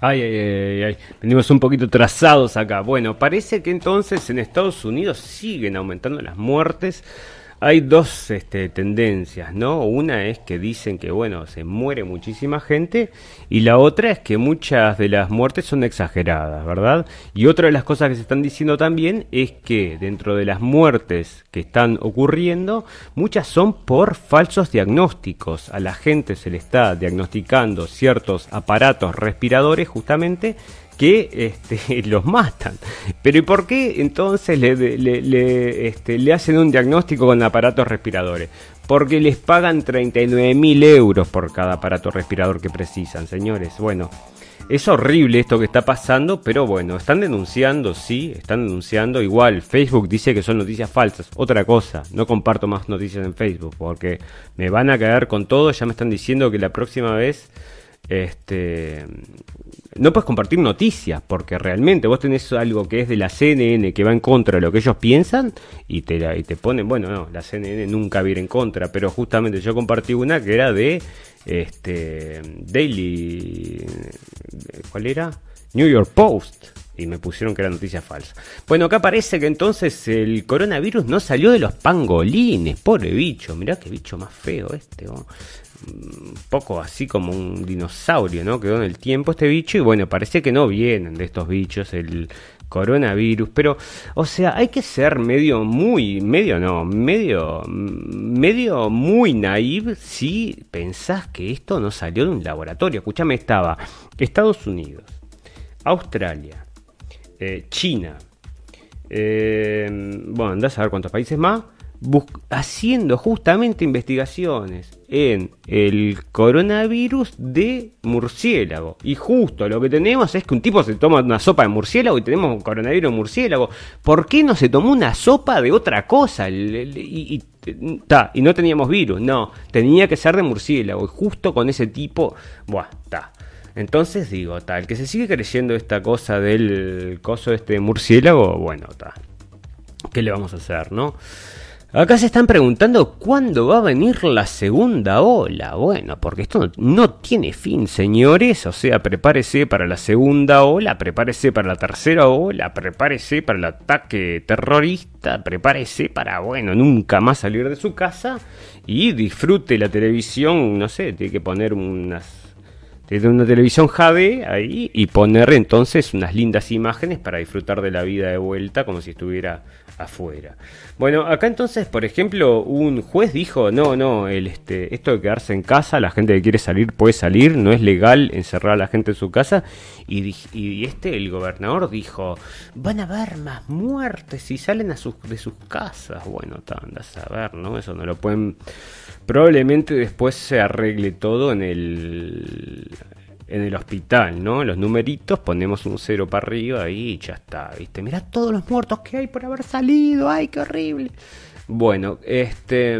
Ay, ay, ay, ay, venimos un poquito trazados acá. Bueno, parece que entonces en Estados Unidos siguen aumentando las muertes hay dos este, tendencias, ¿no? Una es que dicen que, bueno, se muere muchísima gente y la otra es que muchas de las muertes son exageradas, ¿verdad? Y otra de las cosas que se están diciendo también es que dentro de las muertes que están ocurriendo, muchas son por falsos diagnósticos. A la gente se le está diagnosticando ciertos aparatos respiradores justamente que este, los matan. Pero ¿y por qué entonces este, le hacen un diagnóstico con aparatos respiradores? Porque les pagan 39 mil euros por cada aparato respirador que precisan, señores. Bueno, es horrible esto que está pasando, pero bueno, están denunciando, sí, están denunciando. Igual, Facebook dice que son noticias falsas. Otra cosa, no comparto más noticias en Facebook porque me van a caer con todo. Ya me están diciendo que la próxima vez este, no puedes compartir noticias, porque realmente vos tenés algo que es de la CNN que va en contra de lo que ellos piensan y te, y te ponen, bueno, no, la CNN nunca va a ir en contra, pero justamente yo compartí una que era de este Daily, ¿cuál era? New York Post. Y me pusieron que era noticia falsa. Bueno, acá parece que entonces el coronavirus no salió de los pangolines. Pobre bicho, mirá qué bicho más feo este. Un poco así como un dinosaurio, ¿no? Quedó en el tiempo este bicho y bueno, parece que no vienen de estos bichos el coronavirus, pero o sea, hay que ser medio muy, medio no, medio medio muy naive si pensás que esto no salió de un laboratorio. Escúchame, estaba Estados Unidos, Australia, eh, China, eh, bueno, andás a ver cuántos países más, haciendo justamente investigaciones en el coronavirus de murciélago. Y justo lo que tenemos es que un tipo se toma una sopa de murciélago y tenemos un coronavirus de murciélago. ¿Por qué no se tomó una sopa de otra cosa? y, no teníamos virus, no, tenía que ser de murciélago. Y justo con ese tipo, buah, está. Entonces digo, tal, que se sigue creyendo esta cosa del coso este murciélago, bueno, tal. ¿Qué le vamos a hacer, no? Acá se están preguntando cuándo va a venir la segunda ola. Bueno, porque esto no, tiene fin, señores. O sea, prepárese para la segunda ola, prepárese para la tercera ola, prepárese para el ataque terrorista, prepárese para, bueno, nunca más salir de su casa y disfrute la televisión. No sé, tiene que poner unas desde una televisión HD ahí y poner entonces unas lindas imágenes para disfrutar de la vida de vuelta como si estuviera afuera. Bueno, acá entonces, por ejemplo, un juez dijo, no, no, el, este, esto de quedarse en casa, la gente que quiere salir puede salir, no es legal encerrar a la gente en su casa. Y, este, el gobernador dijo, van a haber más muertes si salen de sus casas. Bueno, andas a ver, ¿no? Eso no lo pueden probablemente después se arregle todo en el en el hospital, ¿no? Los numeritos, ponemos un cero para arriba y ya está, ¿viste? Mirá todos los muertos que hay por haber salido, ¡ay, qué horrible! Bueno, este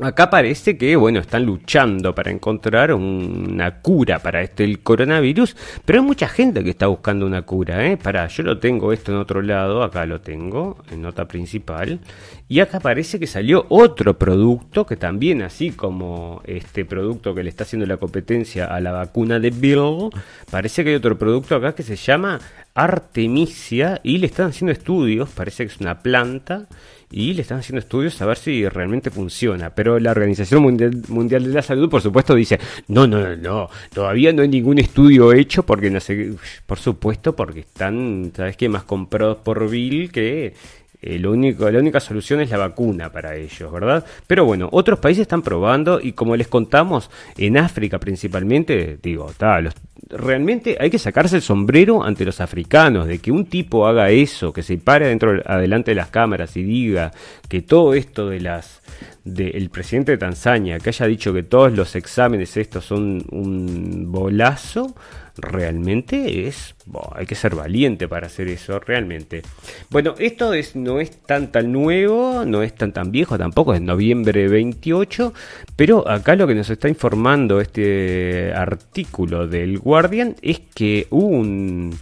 Acá parece que, bueno, están luchando para encontrar una cura para este el coronavirus, pero hay mucha gente que está buscando una cura, ¿eh? Para, yo lo tengo esto en otro lado, acá lo tengo, en nota principal, y acá parece que salió otro producto que también, así como este producto que le está haciendo la competencia a la vacuna de Bill, parece que hay otro producto acá que se llama Artemisia y le están haciendo estudios, parece que es una planta y le están haciendo estudios a ver si realmente funciona. Pero la Organización Mundial, de la Salud, por supuesto, dice, no, no, no, no, todavía no hay ningún estudio hecho porque no sé, por supuesto, porque están, ¿sabes qué? Más comprados por Bill que eh, único, la única solución es la vacuna para ellos, ¿verdad? Pero bueno, otros países están probando y como les contamos, en África principalmente, digo, los, realmente hay que sacarse el sombrero ante los africanos, de que un tipo haga eso, que se pare dentro, adelante de las cámaras y diga que todo esto de las del presidente de Tanzania, que haya dicho que todos los exámenes estos son un bolazo, realmente es hay que ser valiente para hacer eso realmente. Bueno esto es no es tan tan nuevo no es tan tan viejo tampoco es noviembre 28 pero acá lo que nos está informando este artículo del Guardian es que hubo un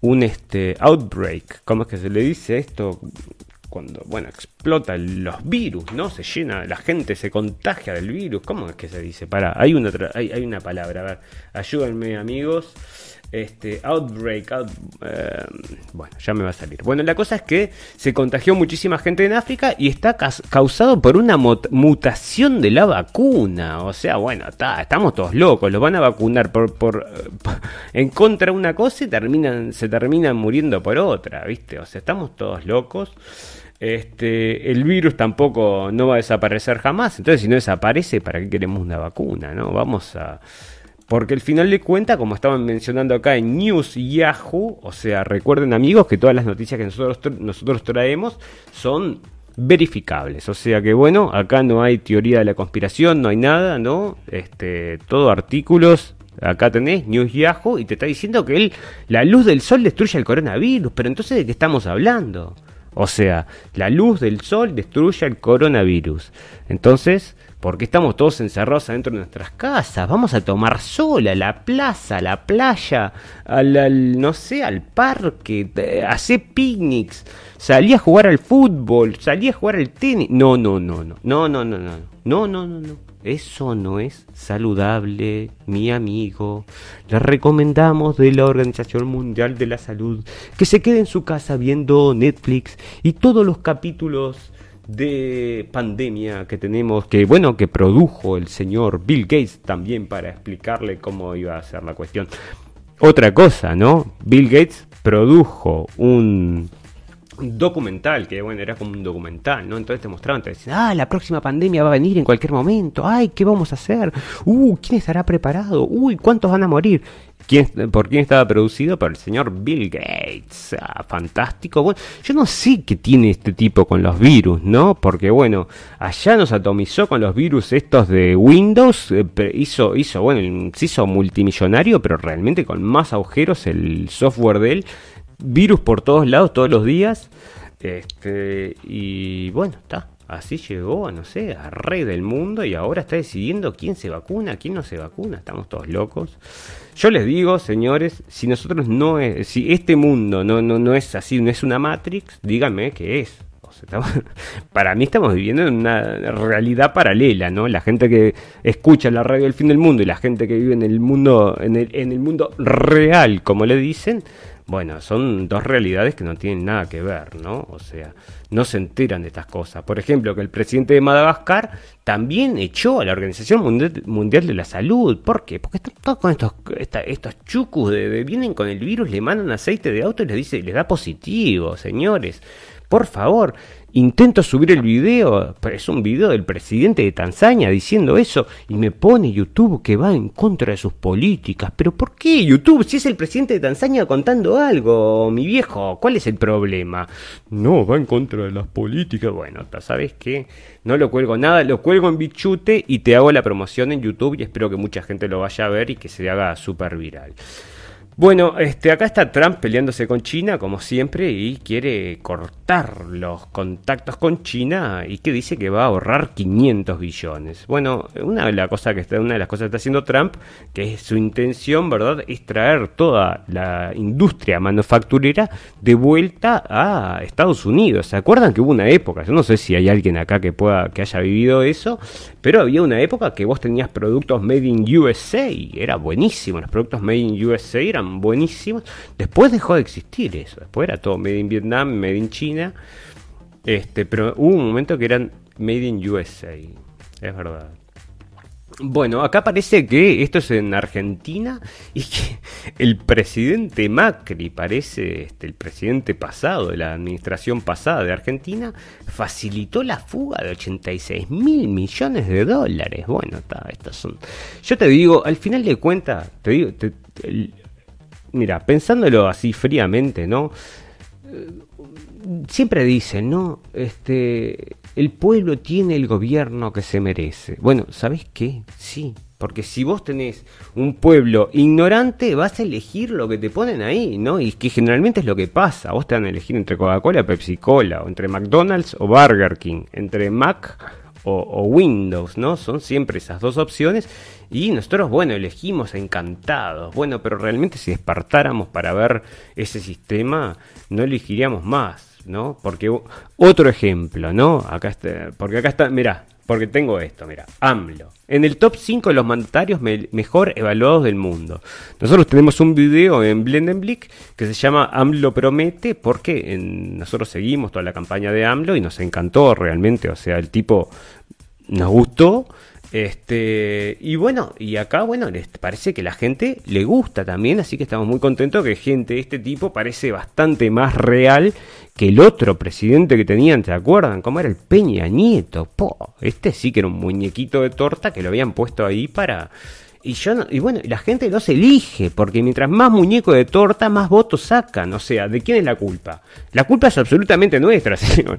un este outbreak cómo es que se le dice esto cuando, bueno, explota los virus, ¿no? Se llena, la gente se contagia del virus. ¿Cómo es que se dice? Para, hay una, hay, hay una palabra, a ver, ayúdenme amigos. Este, outbreak, eh, bueno, ya me va a salir. Bueno, la cosa es que se contagió muchísima gente en África y está causado por una mutación de la vacuna. O sea, bueno, estamos todos locos, los van a vacunar por, por, en contra de una cosa y terminan, se terminan muriendo por otra, ¿viste? O sea, estamos todos locos. Este, el virus tampoco no va a desaparecer jamás. Entonces, si no desaparece, ¿para qué queremos una vacuna? ¿No? Vamos a. Porque al final de cuentas, como estaban mencionando acá en News Yahoo, o sea, recuerden amigos que todas las noticias que nosotros, nosotros traemos son verificables. O sea que bueno, acá no hay teoría de la conspiración, no hay nada, ¿no? Este, todo artículos. Acá tenés News Yahoo y te está diciendo que él, la luz del sol destruye el coronavirus. Pero entonces, ¿de qué estamos hablando? O sea, la luz del sol destruye el coronavirus. Entonces, porque estamos todos encerrados adentro de nuestras casas. Vamos a tomar sol a la plaza, a la playa, al, no sé, al parque, hacer picnics, salí a jugar al fútbol, salí a jugar al tenis. No, no, no, no, no, no, no, no, no, no, no, no. Eso no es saludable, mi amigo. Le recomendamos de la Organización Mundial de la Salud que se quede en su casa viendo Netflix y todos los capítulos de pandemia que tenemos, que bueno, que produjo el señor Bill Gates también para explicarle cómo iba a ser la cuestión. Otra cosa, ¿no? Bill Gates produjo un documental, que bueno, era como un documental, ¿no? Entonces te mostraban, te decían, ah, la próxima pandemia va a venir en cualquier momento, ay, ¿qué vamos a hacer? Uh, ¿quién estará preparado? Uy, ¿cuántos van a morir? ¿Quién, ¿Por quién estaba producido? Por el señor Bill Gates. Ah, fantástico. Bueno, yo no sé qué tiene este tipo con los virus, ¿no? Porque bueno, allá nos atomizó con los virus estos de Windows, eh, hizo, hizo, bueno, se hizo multimillonario, pero realmente con más agujeros el software de él virus por todos lados, todos los días. Este, y bueno, está. Así llegó, no sé, a rey del mundo y ahora está decidiendo quién se vacuna, quién no se vacuna. Estamos todos locos. Yo les digo, señores, si nosotros no es, si este mundo no, no, no es así, no es una Matrix, díganme qué es. para mí estamos viviendo en una realidad paralela, ¿no? La gente que escucha la radio del fin del mundo y la gente que vive en el mundo, en el, en el mundo real, como le dicen, bueno, son dos realidades que no tienen nada que ver, ¿no? O sea, no se enteran de estas cosas. Por ejemplo, que el presidente de Madagascar también echó a la Organización Mundial, de la Salud. ¿Por qué? Porque están todos con estos, estos chucus de, vienen con el virus, le mandan aceite de auto y les dice, les da positivo, señores. Por favor, Intento subir el video, pero es un video del presidente de Tanzania diciendo eso y me pone YouTube que va en contra de sus políticas. Pero ¿por qué YouTube? Si es el presidente de Tanzania contando algo, mi viejo, ¿cuál es el problema? No, va en contra de las políticas. Bueno, ¿sabes qué? No lo cuelgo nada, lo cuelgo en Bichute y te hago la promoción en YouTube y espero que mucha gente lo vaya a ver y que se haga súper viral. Bueno, este, acá está Trump peleándose con China, como siempre, y quiere cortar los contactos con China y que dice que va a ahorrar 500 billones. Bueno, una de, las cosas que está, una de las cosas que está haciendo Trump, que es su intención, ¿verdad?, es traer toda la industria manufacturera de vuelta a Estados Unidos. ¿Se acuerdan que hubo una época? Yo no sé si hay alguien acá que pueda, que haya vivido eso, pero había una época que vos tenías productos made in USA, era buenísimo, los productos made in USA eran buenísimos. Después dejó de existir eso. Después era todo Made in Vietnam, Made in China. Este, pero hubo un momento que eran Made in USA. Es verdad. Bueno, acá parece que esto es en Argentina y que el presidente Macri, parece este, el presidente pasado de la administración pasada de Argentina, facilitó la fuga de 86 mil millones de dólares. Bueno, está, estas son. Yo te digo, al final de cuentas, te digo, mira, pensándolo así fríamente, ¿no? Siempre dicen, ¿no? Este, el pueblo tiene el gobierno que se merece. Bueno, ¿sabes qué? Sí, porque si vos tenés un pueblo ignorante, vas a elegir lo que te ponen ahí, ¿no? Y que generalmente es lo que pasa. Vos te van a elegir entre Coca-Cola y Pepsi Cola, o entre McDonald's o Burger King, entre Mac o, Windows, ¿no? Son siempre esas dos opciones y nosotros, bueno, elegimos encantados. Bueno, pero realmente si despertáramos para ver ese sistema, no elegiríamos más, ¿no? Porque otro ejemplo, ¿no? Acá está, porque acá está, mira, porque tengo esto, mira, AMLO. En el top 5 de los mandatarios mejor evaluados del mundo. Nosotros tenemos un video en Blendenblick que se llama AMLO promete porque nosotros seguimos toda la campaña de AMLO y nos encantó realmente. O sea, el tipo nos gustó. Este, y bueno, y acá, bueno, les parece que la gente le gusta también, así que estamos muy contentos que gente de este tipo parece bastante más real que el otro presidente que tenían, ¿te acuerdan? ¿Cómo era el Peña Nieto? Po, este sí que era un muñequito de torta que lo habían puesto ahí para. Y yo y bueno, la gente los elige, porque mientras más muñeco de torta, más votos sacan. O sea, ¿de quién es la culpa? La culpa es absolutamente nuestra, señor.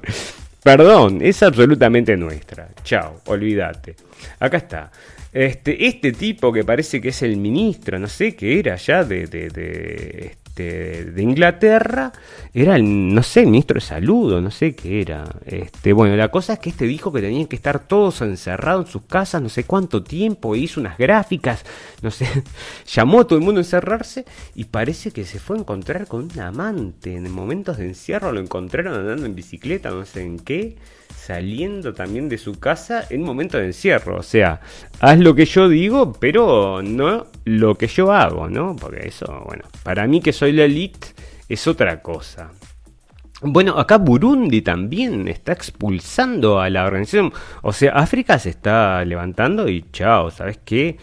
Perdón, es absolutamente nuestra. Chao, olvídate. Acá está. Este, este tipo que parece que es el ministro, no sé qué era ya, de, de, este, de Inglaterra era el, no sé, ministro de salud, no sé qué era. Este, bueno, la cosa es que este dijo que tenían que estar todos encerrados en sus casas, no sé cuánto tiempo, e hizo unas gráficas, no sé, llamó a todo el mundo a encerrarse y parece que se fue a encontrar con un amante. En momentos de encierro lo encontraron andando en bicicleta, no sé en qué saliendo también de su casa en momento de encierro. O sea, haz lo que yo digo, pero no lo que yo hago, ¿no? Porque eso, bueno, para mí que soy la elite es otra cosa. Bueno, acá Burundi también está expulsando a la organización. O sea, África se está levantando y chao, ¿sabes qué?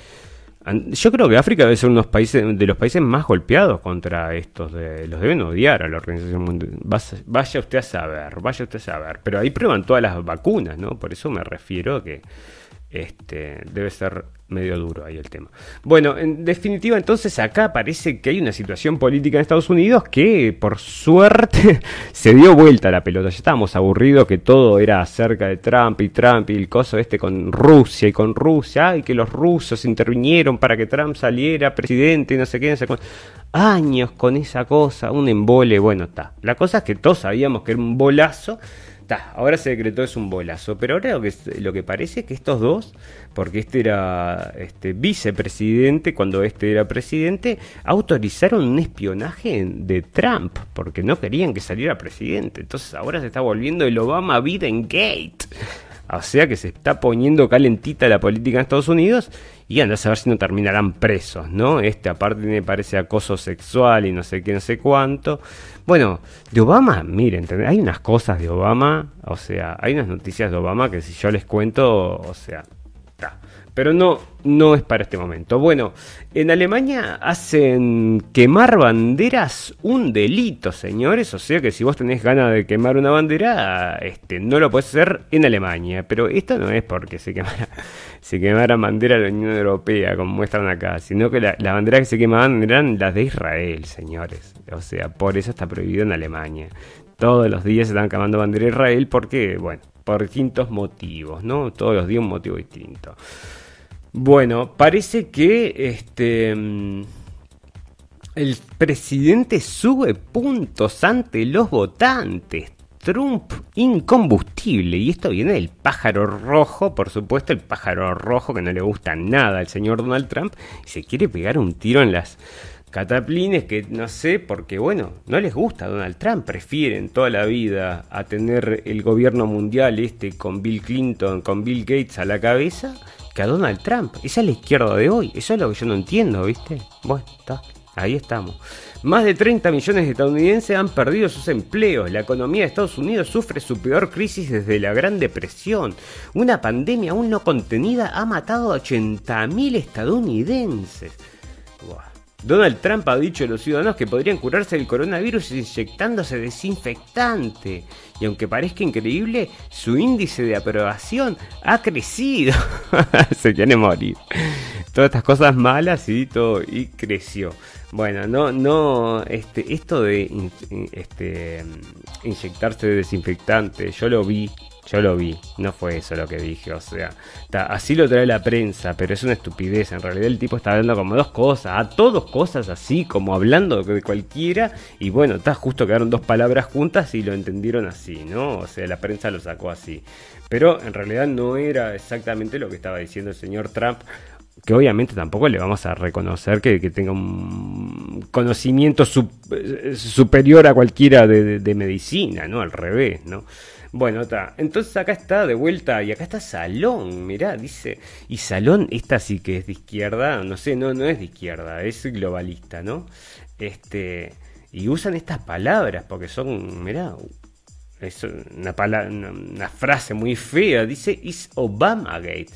Yo creo que África debe ser uno de los países más golpeados contra estos. De, los deben odiar a la Organización Mundial. Vaya usted a saber, vaya usted a saber. Pero ahí prueban todas las vacunas, ¿no? Por eso me refiero a que este, debe ser medio duro ahí el tema. Bueno, en definitiva, entonces acá parece que hay una situación política en Estados Unidos que, por suerte, se dio vuelta la pelota. Ya estábamos aburridos que todo era acerca de Trump y Trump y el coso este con Rusia y con Rusia, y que los rusos intervinieron para que Trump saliera presidente y no sé qué, no sé cuánto. Años con esa cosa, un embole, bueno, está. La cosa es que todos sabíamos que era un bolazo ahora se decretó es un bolazo, pero ahora lo que, lo que parece es que estos dos, porque este era este, vicepresidente, cuando este era presidente, autorizaron un espionaje de Trump, porque no querían que saliera presidente. Entonces ahora se está volviendo el Obama Biden Gate. O sea que se está poniendo calentita la política en Estados Unidos y anda a saber si no terminarán presos, ¿no? Este aparte me parece acoso sexual y no sé qué, no sé cuánto. Bueno, de Obama, miren, hay unas cosas de Obama, o sea, hay unas noticias de Obama que si yo les cuento, o sea. Pero no, no es para este momento. Bueno, en Alemania hacen quemar banderas un delito, señores. O sea que si vos tenés ganas de quemar una bandera, este, no lo puedes hacer en Alemania. Pero esto no es porque se quemara, se quemara bandera de la Unión Europea, como muestran acá, sino que las banderas que se quemaban eran las de Israel, señores. O sea, por eso está prohibido en Alemania. Todos los días se están quemando bandera de Israel porque, bueno, por distintos motivos, ¿no? Todos los días un motivo distinto. Bueno, parece que este mm, el presidente sube puntos ante los votantes. Trump incombustible. Y esto viene del pájaro rojo, por supuesto, el pájaro rojo que no le gusta nada al señor Donald Trump. Y se quiere pegar un tiro en las cataplines que no sé, porque bueno, no les gusta a Donald Trump. Prefieren toda la vida a tener el gobierno mundial este con Bill Clinton, con Bill Gates a la cabeza a Donald Trump. Esa es la izquierda de hoy. Eso es lo que yo no entiendo, ¿viste? Bueno, está. Ahí estamos. Más de 30 millones de estadounidenses han perdido sus empleos. La economía de Estados Unidos sufre su peor crisis desde la Gran Depresión. Una pandemia aún no contenida ha matado a 80.000 estadounidenses. Donald Trump ha dicho a los ciudadanos que podrían curarse del coronavirus inyectándose desinfectante. Y aunque parezca increíble, su índice de aprobación ha crecido. Se quiere morir. Todas estas cosas malas y todo, y creció. Bueno, no, no, este, esto de este, inyectarse de desinfectante, yo lo vi yo lo vi, no fue eso lo que dije, o sea, así lo trae la prensa, pero es una estupidez. En realidad el tipo está hablando como dos cosas, a todos cosas así, como hablando de cualquiera, y bueno, está justo quedaron dos palabras juntas y lo entendieron así, ¿no? O sea, la prensa lo sacó así. Pero en realidad no era exactamente lo que estaba diciendo el señor Trump que obviamente tampoco le vamos a reconocer que, tenga un conocimiento eh, superior a cualquiera de, de, medicina, ¿no? Al revés, ¿no? Bueno, está. Entonces acá está de vuelta y acá está Salón, mirá, dice. Y Salón, esta sí que es de izquierda, no sé, no, no es de izquierda, es globalista, ¿no? Este, y usan estas palabras porque son, mirá, es una, una, frase muy fea, dice, is Obamagate.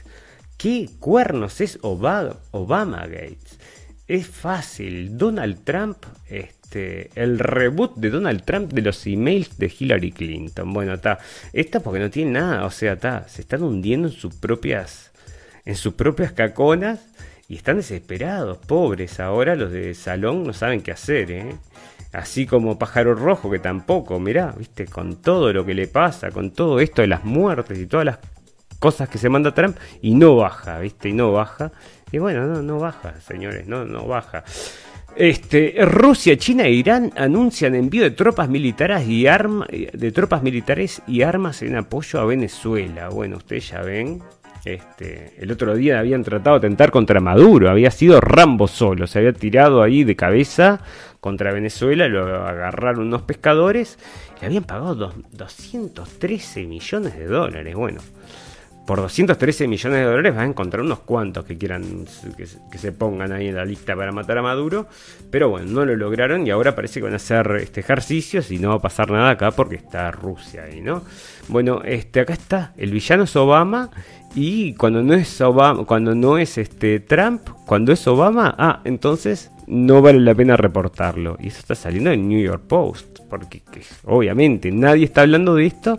¿Qué cuernos es Obama, Obamagate? Es fácil, Donald Trump, este este, el reboot de Donald Trump de los emails de Hillary Clinton. Bueno, está. Esta porque no tiene nada, o sea, está. Se están hundiendo en sus propias. En sus propias caconas. Y están desesperados, pobres. Ahora los de salón no saben qué hacer, ¿eh? Así como Pájaro Rojo, que tampoco, mirá, viste, con todo lo que le pasa, con todo esto de las muertes y todas las cosas que se manda Trump, y no baja, viste, y no baja. Y bueno, no, no baja, señores, no, no baja. Este, Rusia, China e Irán anuncian envío de tropas militares y armas de tropas militares y armas en apoyo a Venezuela. Bueno, ustedes ya ven, este, el otro día habían tratado de tentar contra Maduro, había sido Rambo solo, se había tirado ahí de cabeza contra Venezuela, lo agarraron unos pescadores, le habían pagado 213 millones de dólares. Bueno, por 213 millones de dólares vas a encontrar unos cuantos que quieran que, se pongan ahí en la lista para matar a Maduro. Pero bueno, no lo lograron y ahora parece que van a hacer este ejercicios y no va a pasar nada acá porque está Rusia ahí, ¿no? Bueno, este acá está, el villano es Obama y cuando no es Obama, cuando no es este Trump, cuando es Obama, ah, entonces no vale la pena reportarlo. Y eso está saliendo en New York Post, porque obviamente nadie está hablando de esto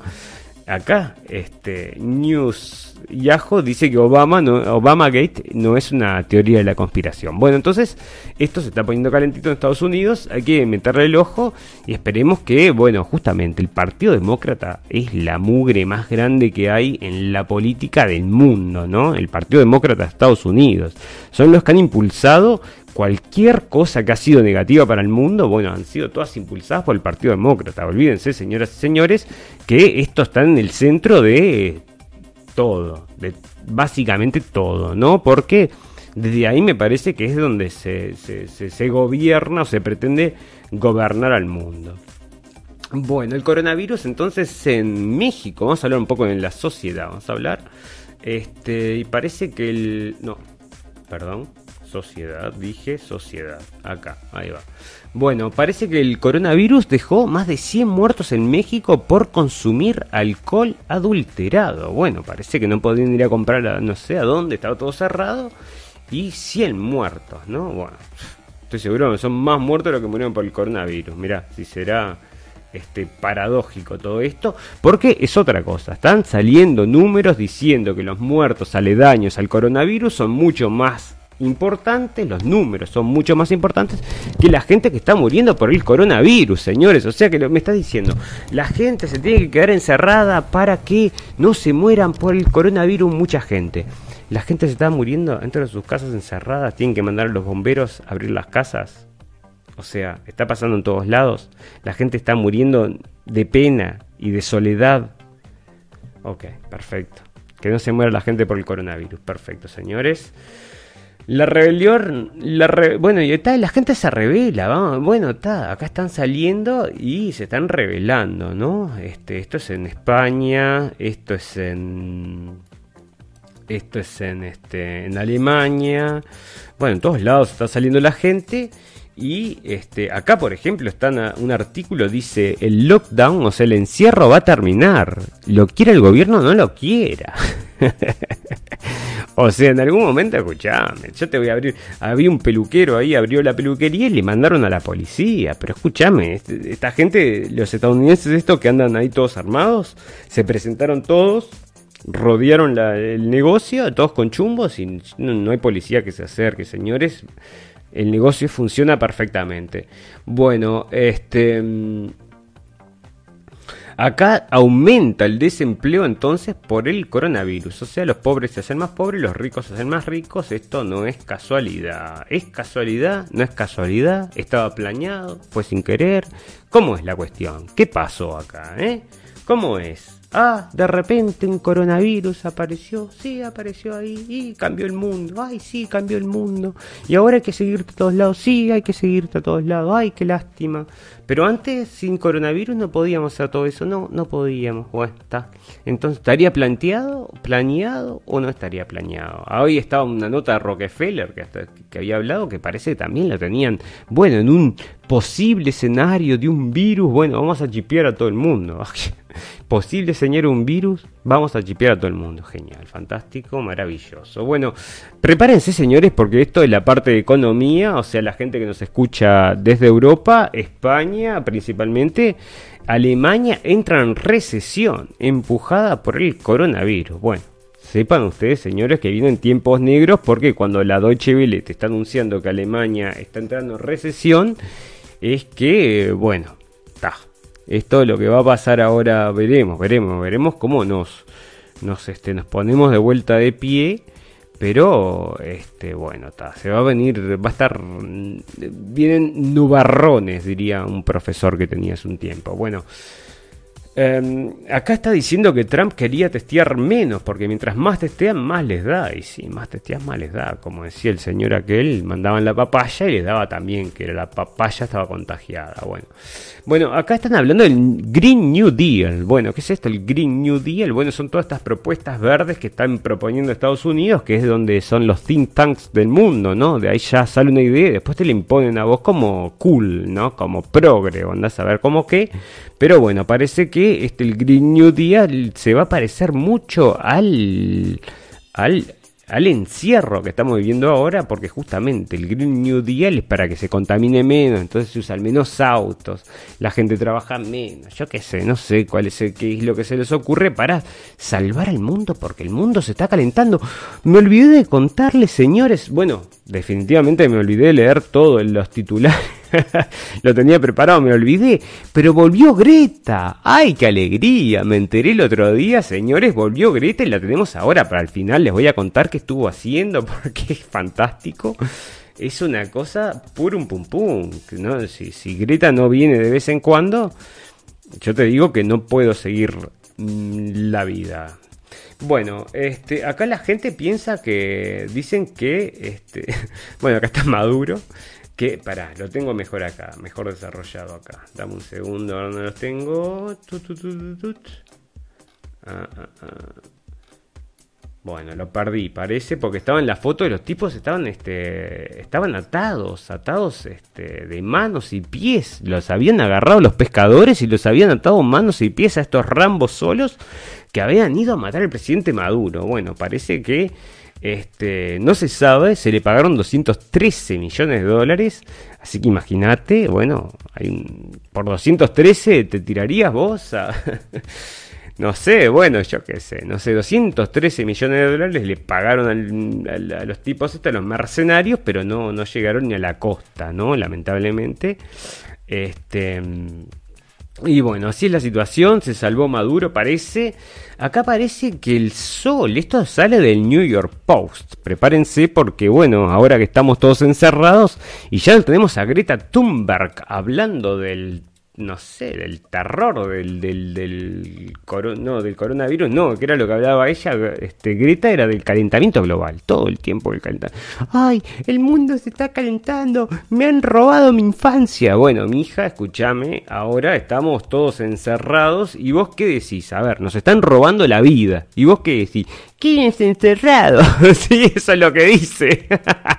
acá, este, News Yahoo dice que Obama no, Obama Gate no es una teoría de la conspiración. Bueno, entonces esto se está poniendo calentito en Estados Unidos, hay que meterle el ojo y esperemos que, bueno, justamente el Partido Demócrata es la mugre más grande que hay en la política del mundo, ¿no? El Partido Demócrata de Estados Unidos. Son los que han impulsado cualquier cosa que ha sido negativa para el mundo, bueno, han sido todas impulsadas por el Partido Demócrata. Olvídense, señoras y señores, que esto está en el centro de todo, básicamente todo, ¿no? Porque desde ahí me parece que es donde se, se, gobierna o se pretende gobernar al mundo. Bueno, el coronavirus entonces en México, vamos a hablar un poco de la sociedad, vamos a hablar, este, y parece que el, no, perdón, sociedad, dije sociedad. Acá, ahí va. Bueno, parece que el coronavirus dejó más de 100 muertos en México por consumir alcohol adulterado. Bueno, parece que no podían ir a comprar no sé a dónde, estaba todo cerrado. Y 100 muertos, ¿no? Bueno, estoy seguro que son más muertos de lo que murieron por el coronavirus. Mirá, si será este paradójico todo esto, porque es otra cosa. Están saliendo números diciendo que los muertos aledaños al coronavirus son mucho más importantes, los números son mucho más importantes que la gente que está muriendo por el coronavirus, señores. O sea que me está diciendo, la gente se tiene que quedar encerrada para que no se mueran por el coronavirus mucha gente. La gente se está muriendo dentro de sus casas encerradas, tienen que mandar a los bomberos a abrir las casas. O sea, está pasando en todos lados. La gente está muriendo de pena y de soledad. Ok, perfecto. Que no se muera la gente por el coronavirus. Perfecto, señores. La rebelión, la bueno, y está, la gente se revela, bueno, está, acá están saliendo y se están revelando, ¿no? Este, esto es en España, esto es en esto es en este en Alemania. Bueno, en todos lados está saliendo la gente y este, acá, por ejemplo, está un artículo dice el lockdown, o sea, el encierro va a terminar. Lo quiera el gobierno, no lo quiera. o sea, en algún momento, escuchame, yo te voy a abrir. Había un peluquero ahí, abrió la peluquería y le mandaron a la policía. Pero escúchame, este, esta gente, los estadounidenses, estos que andan ahí todos armados, se presentaron todos rodearon el negocio, todos con chumbos y no, hay policía que se acerque, señores el negocio funciona perfectamente. Bueno, este... Acá aumenta el desempleo entonces por el coronavirus. O sea, los pobres se hacen más pobres, los ricos se hacen más ricos. Esto no es casualidad. ¿Es casualidad? ¿No es casualidad? ¿Estaba planeado? ¿Fue sin querer? ¿Cómo es la cuestión? ¿Qué pasó acá? Eh? ¿Cómo es? Ah, de repente un coronavirus apareció. Sí, apareció ahí y cambió el mundo. Ay, sí, cambió el mundo. Y ahora hay que seguirte a todos lados. Sí, hay que seguirte a todos lados. Ay, qué lástima. Pero antes, sin coronavirus, no podíamos hacer todo eso. No, no podíamos. Bueno, está. Entonces, ¿estaría planteado, planeado o no estaría planeado? Hoy estaba una nota de Rockefeller que, que había hablado que parece que también la tenían. Bueno, en un posible escenario de un virus. Bueno, vamos a chipear a todo el mundo. posible señor un virus, vamos a chipear a todo el mundo. Genial, fantástico, maravilloso. Bueno, prepárense señores porque esto es la parte de economía, o sea, la gente que nos escucha desde Europa, España principalmente, Alemania entra en recesión, empujada por el coronavirus. Bueno. Sepan ustedes, señores, que vienen tiempos negros porque cuando la Deutsche Welle te está anunciando que Alemania está entrando en recesión, es que, bueno, esto lo que va a pasar ahora, veremos, veremos, veremos cómo nos, nos, este, nos ponemos de vuelta de pie. Pero, este, bueno, se va a venir, va a estar, vienen nubarrones, diría un profesor que tenía hace un tiempo. Bueno, Em, acá está diciendo que Trump quería testear menos, porque mientras más testean, más les da. Y si más testean, más les da. Como decía el señor aquel, mandaban la papaya y les daba también que la papaya estaba contagiada. Bueno, bueno, acá están hablando del Green New Deal. Bueno, ¿qué es esto? El Green New Deal. Bueno, son todas estas propuestas verdes que están proponiendo Estados Unidos, que es donde son los think tanks del mundo, ¿no? De ahí ya sale una idea y después te la imponen a vos como cool, ¿no? Como progre, andás a ver cómo qué. Pero bueno, parece que este, el Green New Deal se va a parecer mucho al, al al encierro que estamos viviendo ahora, porque justamente el Green New Deal es para que se contamine menos, entonces se usan menos autos, la gente trabaja menos, yo qué sé, no sé cuál es, qué es lo que se les ocurre para salvar al mundo, porque el mundo se está calentando. Me olvidé de contarles, señores, bueno, definitivamente me olvidé de leer todo en los titulares. lo tenía preparado, me olvidé. Pero volvió Greta. ¡Ay, qué alegría! Me enteré el otro día, señores, volvió Greta y la tenemos ahora. Para el final les voy a contar qué estuvo haciendo porque es fantástico. Es una cosa un pum pum. ¿no? Si, si Greta no viene de vez en cuando, yo te digo que no puedo seguir mm, la vida. Bueno, este, acá la gente piensa que dicen que, este, bueno, acá está Maduro, que, pará, lo tengo mejor acá, mejor desarrollado acá. Dame un segundo, ahora no los tengo. Ah, ah, ah. Bueno, lo perdí, parece, porque estaba en la foto de los tipos estaban, este, estaban atados, atados, este, de manos y pies. Los habían agarrado los pescadores y los habían atado manos y pies a estos rambos solos que habían ido a matar al presidente Maduro. Bueno, parece que este, no se sabe, se le pagaron 213 millones de dólares. Así que imagínate, bueno, hay por 213 te tirarías vos no sé, bueno, yo qué sé, no sé, 213 millones de dólares le pagaron a los tipos estos, a los mercenarios, pero no, no llegaron ni a la costa, ¿no? Lamentablemente. Este... Y bueno, así es la situación, se salvó Maduro, parece. Acá parece que el sol, esto sale del New York Post. Prepárense porque, bueno, ahora que estamos todos encerrados y ya tenemos a Greta Thunberg hablando del no sé, del terror del, del, del, no, del coronavirus, no, que era lo que hablaba ella, este, Greta era del calentamiento global, todo el tiempo el calentamiento. Ay, el mundo se está calentando, me han robado mi infancia. Bueno, mi hija, escúchame, ahora estamos todos encerrados y vos qué decís, a ver, nos están robando la vida. ¿Y vos qué decís? Quédense encerrados. sí, eso es lo que dice.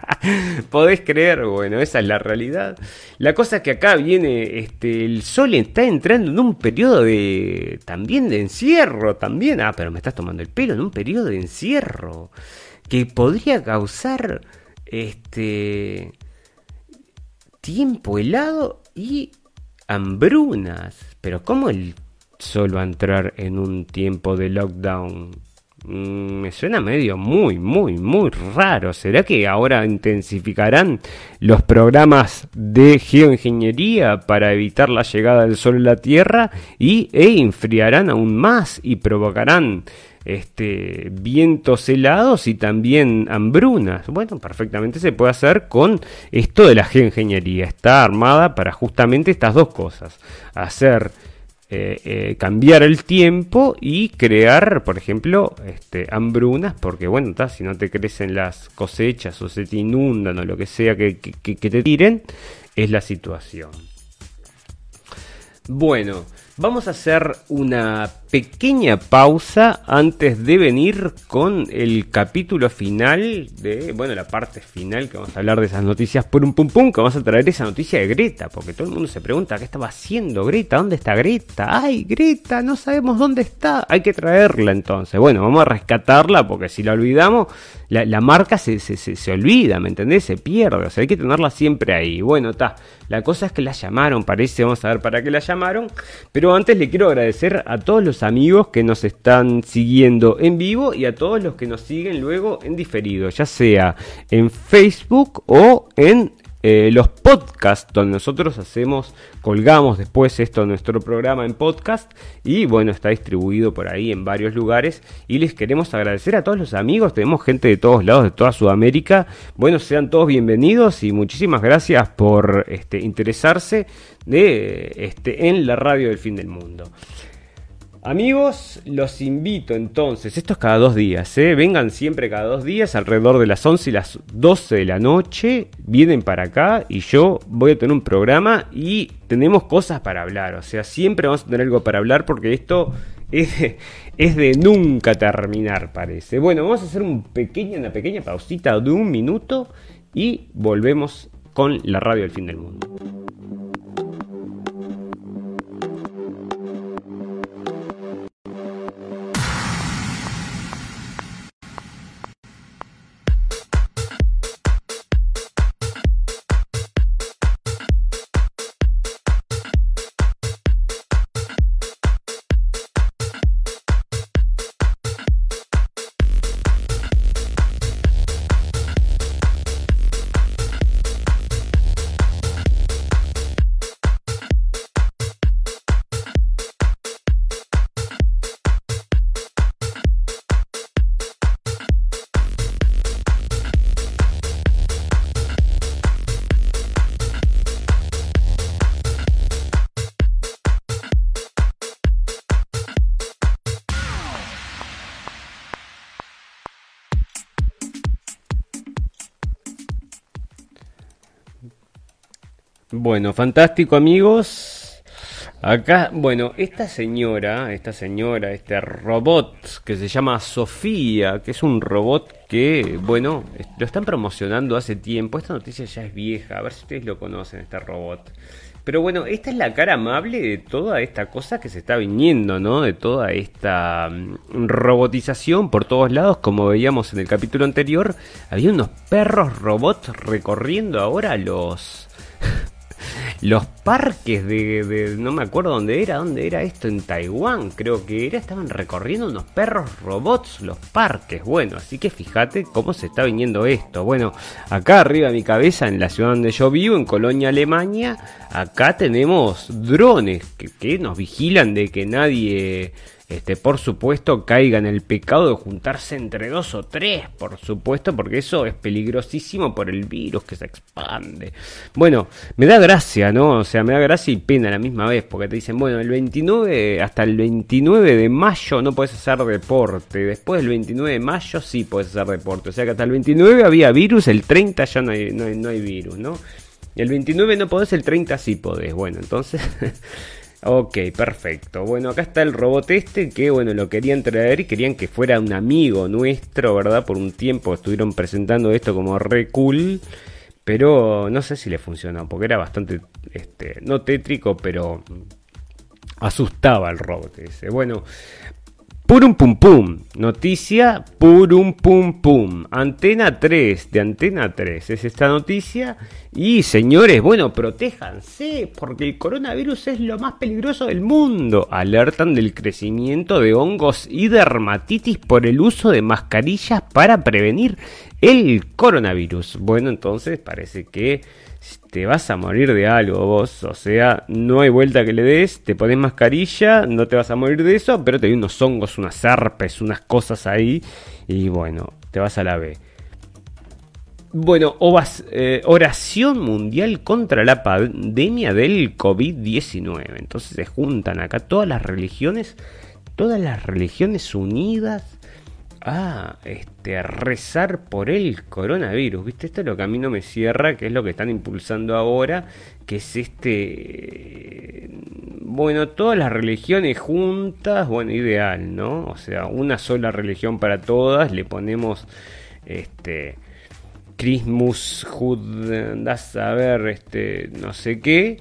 Podés creer, bueno, esa es la realidad. La cosa es que acá viene, este, el sol está entrando en un periodo de, también de encierro, también. Ah, pero me estás tomando el pelo, en un periodo de encierro que podría causar, este, tiempo helado y hambrunas. Pero ¿cómo el sol va a entrar en un tiempo de lockdown? Mm, me suena medio muy, muy, muy raro. ¿Será que ahora intensificarán los programas de geoingeniería para evitar la llegada del sol a la Tierra y e enfriarán aún más y provocarán este, vientos helados y también hambrunas? Bueno, perfectamente se puede hacer con esto de la geoingeniería. Está armada para justamente estas dos cosas. Hacer eh, eh, cambiar el tiempo y crear, por ejemplo, este, hambrunas, porque bueno, si no te crecen las cosechas o se te inundan o lo que sea que, que te tiren, es la situación. Bueno, vamos a hacer una pequeña pausa antes de venir con el capítulo final de, bueno, la parte final que vamos a hablar de esas noticias por un pum pum, que vamos a traer esa noticia de Greta, porque todo el mundo se pregunta qué estaba haciendo Greta, dónde está Greta, ay Greta, no sabemos dónde está, hay que traerla entonces, bueno, vamos a rescatarla porque si la olvidamos, la, marca se, se, se, olvida, ¿me entendés? Se pierde, o sea, hay que tenerla siempre ahí, bueno, está, la cosa es que la llamaron, parece, vamos a ver para qué la llamaron, pero antes le quiero agradecer a todos los amigos que nos están siguiendo en vivo y a todos los que nos siguen luego en diferido, ya sea en Facebook o en eh, los podcasts donde nosotros hacemos, colgamos después esto nuestro programa en podcast y bueno, está distribuido por ahí en varios lugares y les queremos agradecer a todos los amigos, tenemos gente de todos lados, de toda Sudamérica, bueno, sean todos bienvenidos y muchísimas gracias por este, interesarse de, este, en la radio del fin del mundo. Amigos, los invito entonces, esto es cada dos días, ¿eh? vengan siempre cada dos días, alrededor de las 11 y las 12 de la noche, vienen para acá y yo voy a tener un programa y tenemos cosas para hablar, o sea, siempre vamos a tener algo para hablar porque esto es de, es de nunca terminar, parece. Bueno, vamos a hacer una pequeña pausita de un minuto y volvemos con la radio del fin del mundo. Bueno, fantástico amigos. Acá, bueno, esta señora, esta señora, este robot que se llama Sofía, que es un robot que, bueno, lo están promocionando hace tiempo. Esta noticia ya es vieja, a ver si ustedes lo conocen, este robot. Pero bueno, esta es la cara amable de toda esta cosa que se está viniendo, ¿no? De toda esta mm, robotización por todos lados, como veíamos en el capítulo anterior. Había unos perros robots recorriendo ahora los los parques de, no me acuerdo dónde era, dónde era esto, en Taiwán creo que era, estaban recorriendo unos perros robots los parques, bueno, así que fíjate cómo se está viniendo esto, bueno, acá arriba de mi cabeza, en la ciudad donde yo vivo, en Colonia, Alemania, acá tenemos drones que, que nos vigilan de que nadie este, por supuesto, caiga en el pecado de juntarse entre dos o tres, por supuesto, porque eso es peligrosísimo por el virus que se expande. Bueno, me da gracia, ¿no? O sea, me da gracia y pena a la misma vez, porque te dicen, bueno, el 29, hasta el 29 de mayo no puedes hacer deporte, después del 29 de mayo sí puedes hacer deporte, o sea que hasta el 29 había virus, el 30 ya no hay, no hay, no hay virus, ¿no? El 29 no podés, el 30 sí podés. Bueno, entonces Ok, perfecto. Bueno, acá está el robot este que, bueno, lo querían traer y querían que fuera un amigo nuestro, ¿verdad? Por un tiempo estuvieron presentando esto como re cool, pero no sé si le funcionó, porque era bastante, este, no tétrico, pero asustaba al robot ese. Bueno, Purum pum pum. Noticia purum pum pum. Antena 3 de Antena 3 es esta noticia. Y señores, bueno, protéjanse porque el coronavirus es lo más peligroso del mundo. Alertan del crecimiento de hongos y dermatitis por el uso de mascarillas para prevenir el coronavirus. Bueno, entonces parece que te vas a morir de algo vos. O sea, no hay vuelta que le des, te pones mascarilla, no te vas a morir de eso, pero te hay unos hongos, unas herpes, unas cosas ahí. Y bueno, te vas a la B. Bueno, eh, oración mundial contra la pandemia del COVID-19. Entonces se juntan acá todas las religiones, todas las religiones unidas a este, rezar por el coronavirus. ¿Viste? Esto es lo que a mí no me cierra, que es lo que están impulsando ahora, que es este... Bueno, todas las religiones juntas, bueno, ideal, ¿no? O sea, una sola religión para todas, le ponemos este... Christmas, das a ver, este, no sé qué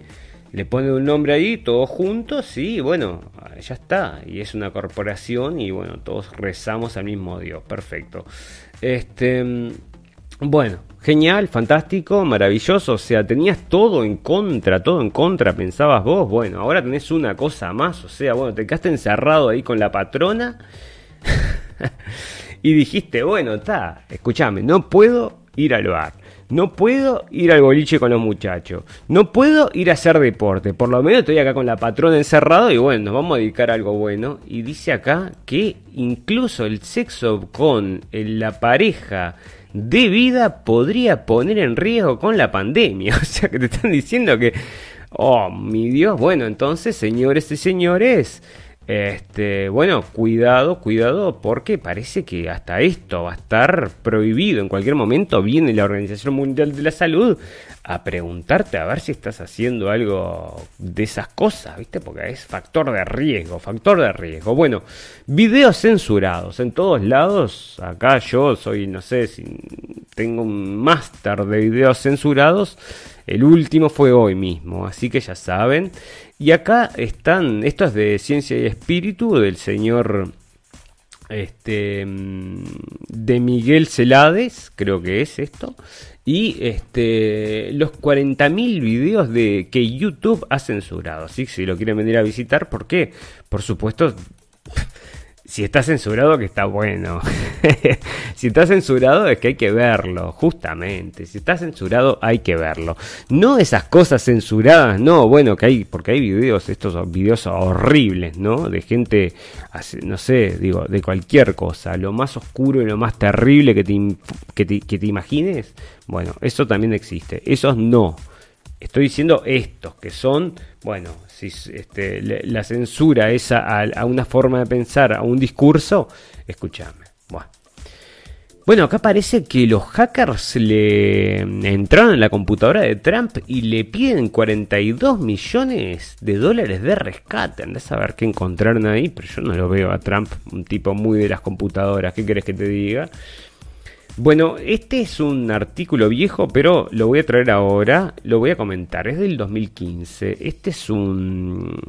le pone un nombre ahí, todos juntos, y bueno, ya está. Y es una corporación y bueno, todos rezamos al mismo Dios. Perfecto. Este. Bueno, genial, fantástico, maravilloso. O sea, tenías todo en contra, todo en contra, pensabas vos. Bueno, ahora tenés una cosa más. O sea, bueno, te quedaste encerrado ahí con la patrona. y dijiste, bueno, está, escúchame, no puedo ir al bar No puedo ir al boliche con los muchachos. No puedo ir a hacer deporte. Por lo menos estoy acá con la patrona encerrado y bueno, nos vamos a dedicar a algo bueno. Y dice acá que incluso el sexo con la pareja de vida podría poner en riesgo con la pandemia. O sea que te están diciendo que, oh, mi Dios, bueno, entonces, señores y señores, este, bueno, cuidado, cuidado, porque parece que hasta esto va a estar prohibido. En cualquier momento viene la Organización Mundial de la Salud a preguntarte a ver si estás haciendo algo de esas cosas, ¿viste? Porque es factor de riesgo, factor de riesgo. Bueno, videos censurados en todos lados. Acá yo soy, no sé, si tengo un máster de videos censurados. El último fue hoy mismo, así que ya saben. Y acá están, esto es de Ciencia y Espíritu del señor este de Miguel Celades, creo que es esto, y este los 40.000 videos de que YouTube ha censurado. Así si lo quieren venir a visitar, ¿por qué? Por supuesto, si está censurado que está bueno. si está censurado es que hay que verlo, justamente. Si está censurado hay que verlo. No esas cosas censuradas, no, bueno, que hay, porque hay videos, estos videos horribles, ¿no? De gente, no sé, digo, de cualquier cosa. Lo más oscuro y lo más terrible que te, que te, que te imagines. Bueno, eso también existe. Esos no. Estoy diciendo estos, que son, bueno, si este, la censura es a, una forma de pensar, a un discurso, escúchame. Bueno. acá parece que los hackers le entraron en la computadora de Trump y le piden 42 millones de dólares de rescate. Andás a ver qué encontraron ahí, pero yo no lo veo a Trump, un tipo muy de las computadoras. ¿Qué querés que te diga? Bueno, este es un artículo viejo, pero lo voy a traer ahora, lo voy a comentar, es del 2015. Este es un,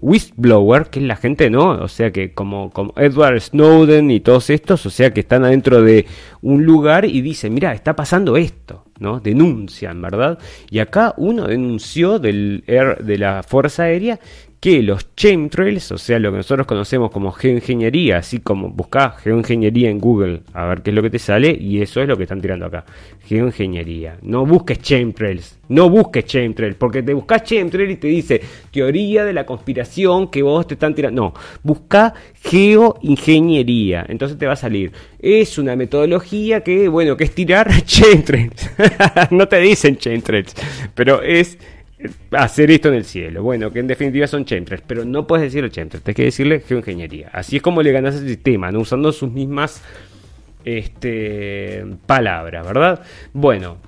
whistleblower, que es la gente, ¿no? O sea que como, como Edward Snowden y todos estos, o sea que están adentro de un lugar y dicen, mira, está pasando esto, ¿no? Denuncian, ¿verdad? Y acá uno denunció del de la Fuerza Aérea que los chemtrails, o sea, lo que nosotros conocemos como geoingeniería, así como buscá geoingeniería en Google, a ver qué es lo que te sale, y eso es lo que están tirando acá. Geoingeniería. No busques chemtrails, no busques chemtrails, porque te buscas chemtrails y te dice teoría de la conspiración que vos te están tirando. No, busca geoingeniería, entonces te va a salir. Es una metodología que, bueno, que es tirar chemtrails. no te dicen chemtrails, pero es hacer esto en el cielo. Bueno, que en definitiva son chemtrails, pero no puedes decirle chemtrails, tienes que decirle geoingeniería. Así es como le ganas al sistema, ¿no? usando sus mismas este, palabras, ¿verdad? Bueno,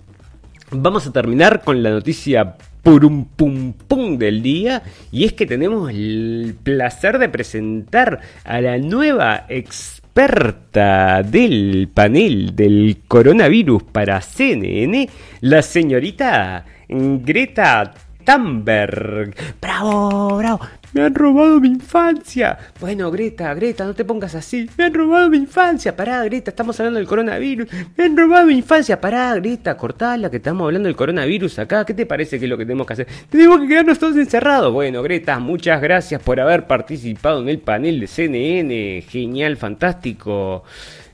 vamos a terminar con la noticia purum pum pum del día y es que tenemos el placer de presentar a la nueva experta del panel del coronavirus para CNN, la señorita Greta Thunberg. Bravo, bravo. Me han robado mi infancia. Bueno, Greta, Greta, no te pongas así. Me han robado mi infancia. Pará, Greta, estamos hablando del coronavirus. Me han robado mi infancia. Pará, Greta, cortala, que estamos hablando del coronavirus acá. ¿Qué te parece que es lo que tenemos que hacer? Tenemos que quedarnos todos encerrados. Bueno, Greta, muchas gracias por haber participado en el panel de CNN. Genial, fantástico.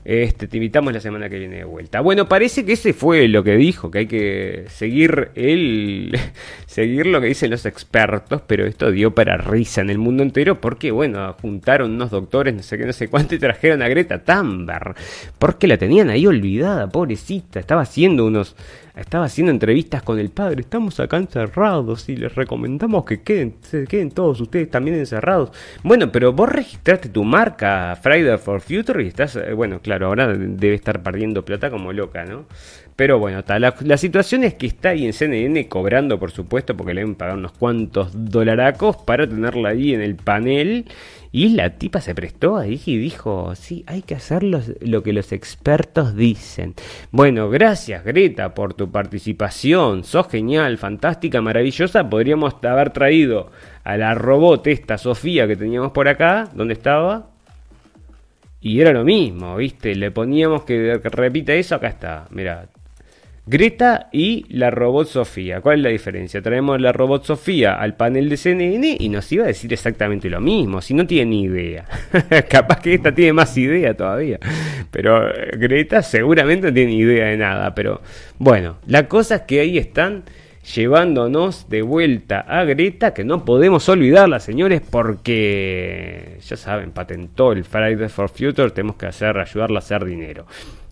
Este, te invitamos la semana que viene de vuelta. Bueno, parece que ese fue lo que dijo, que hay que seguir el seguir lo que dicen los expertos, pero esto dio para risa en el mundo entero porque bueno, juntaron unos doctores, no sé qué, no sé cuánto y trajeron a Greta Thunberg, porque la tenían ahí olvidada, pobrecita, estaba haciendo unos estaba haciendo entrevistas con el padre, estamos acá encerrados y les recomendamos que queden, se queden todos ustedes también encerrados. Bueno, pero vos registraste tu marca Friday for Future y estás, eh, bueno, claro, ahora debe estar perdiendo plata como loca, ¿no? Pero bueno, la, la, situación es que está ahí en CNN cobrando, por supuesto, porque le han pagado unos cuantos dolaracos para tenerla ahí en el panel y la tipa se prestó ahí y dijo, sí, hay que hacer lo que los expertos dicen. Bueno, gracias Greta por tu participación, sos genial, fantástica, maravillosa. Podríamos haber traído a la robot esta Sofía que teníamos por acá, ¿dónde estaba? Y era lo mismo, ¿viste? Le poníamos que, repita eso, acá está, mira. Greta y la robot Sofía. ¿Cuál es la diferencia? Traemos la robot Sofía al panel de CNN y nos iba a decir exactamente lo mismo, si no tiene ni idea. Capaz que esta tiene más idea todavía. Pero eh, Greta seguramente no tiene idea de nada. Pero bueno, la cosa es que ahí están llevándonos de vuelta a Greta, que no podemos olvidarla, señores, porque ya saben, patentó el Friday for Future, tenemos que hacer, ayudarla a hacer dinero.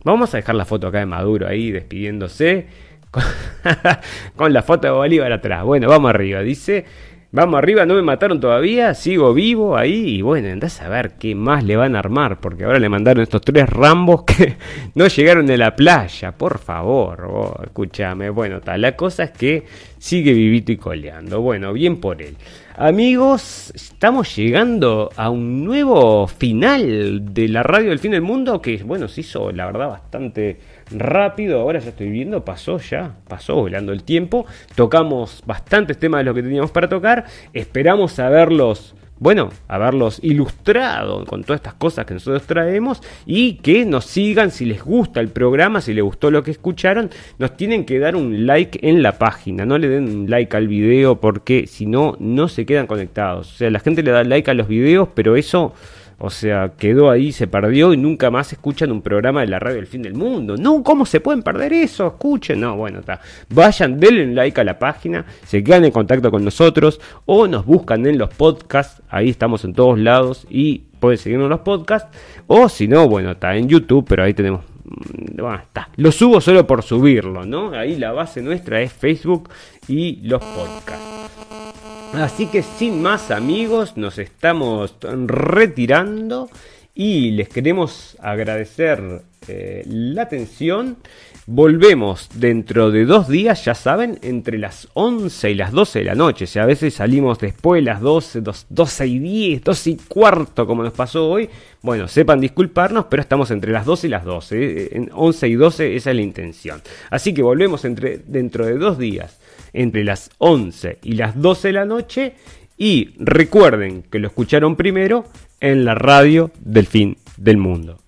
Vamos a dejar la foto acá de Maduro ahí despidiéndose. Con, la foto de Bolívar atrás. Bueno, vamos arriba. Dice, vamos arriba, no me mataron todavía, sigo vivo ahí. Y bueno, andás a ver qué más le van a armar. Porque ahora le mandaron estos tres rambos que no llegaron de la playa. Por favor, oh, escúchame. Bueno, tal, la cosa es que sigue vivito y coleando. Bueno, bien por él. Amigos, estamos llegando a un nuevo final de la radio del fin del mundo que, bueno, se hizo la verdad bastante rápido. Ahora ya estoy viendo, pasó ya, pasó volando el tiempo. Tocamos bastantes temas de los que teníamos para tocar. Esperamos saberlos bueno, haberlos ilustrado con todas estas cosas que nosotros traemos y que nos sigan si les gusta el programa, si les gustó lo que escucharon, nos tienen que dar un like en la página, no le den un like al video porque si no, no se quedan conectados. O sea, la gente le da like a los videos, pero eso o sea, quedó ahí, se perdió y nunca más escuchan un programa de la radio del fin del mundo. No, ¿cómo se pueden perder eso? Escuchen. No, bueno, está. Vayan, denle un like a la página, se quedan en contacto con nosotros o nos buscan en los podcasts. Ahí estamos en todos lados y pueden seguirnos en los podcasts. O si no, bueno, está en YouTube, pero ahí tenemos mm, bueno, está. Lo subo solo por subirlo, ¿no? Ahí la base nuestra es Facebook y los podcasts. Así que sin más amigos, nos estamos retirando y les queremos agradecer eh, la atención. Volvemos dentro de dos días, ya saben, entre las 11 y las 12 de la noche. Si a veces salimos después de las 12, 12 y 10, 12 y cuarto, como nos pasó hoy. Bueno, sepan disculparnos, pero estamos entre las 12 y las 12. Eh, en 11 y 12 esa es la intención. Así que volvemos entre, dentro de dos días entre las 11 y las 12 de la noche. Y recuerden que lo escucharon primero en la radio del fin del mundo.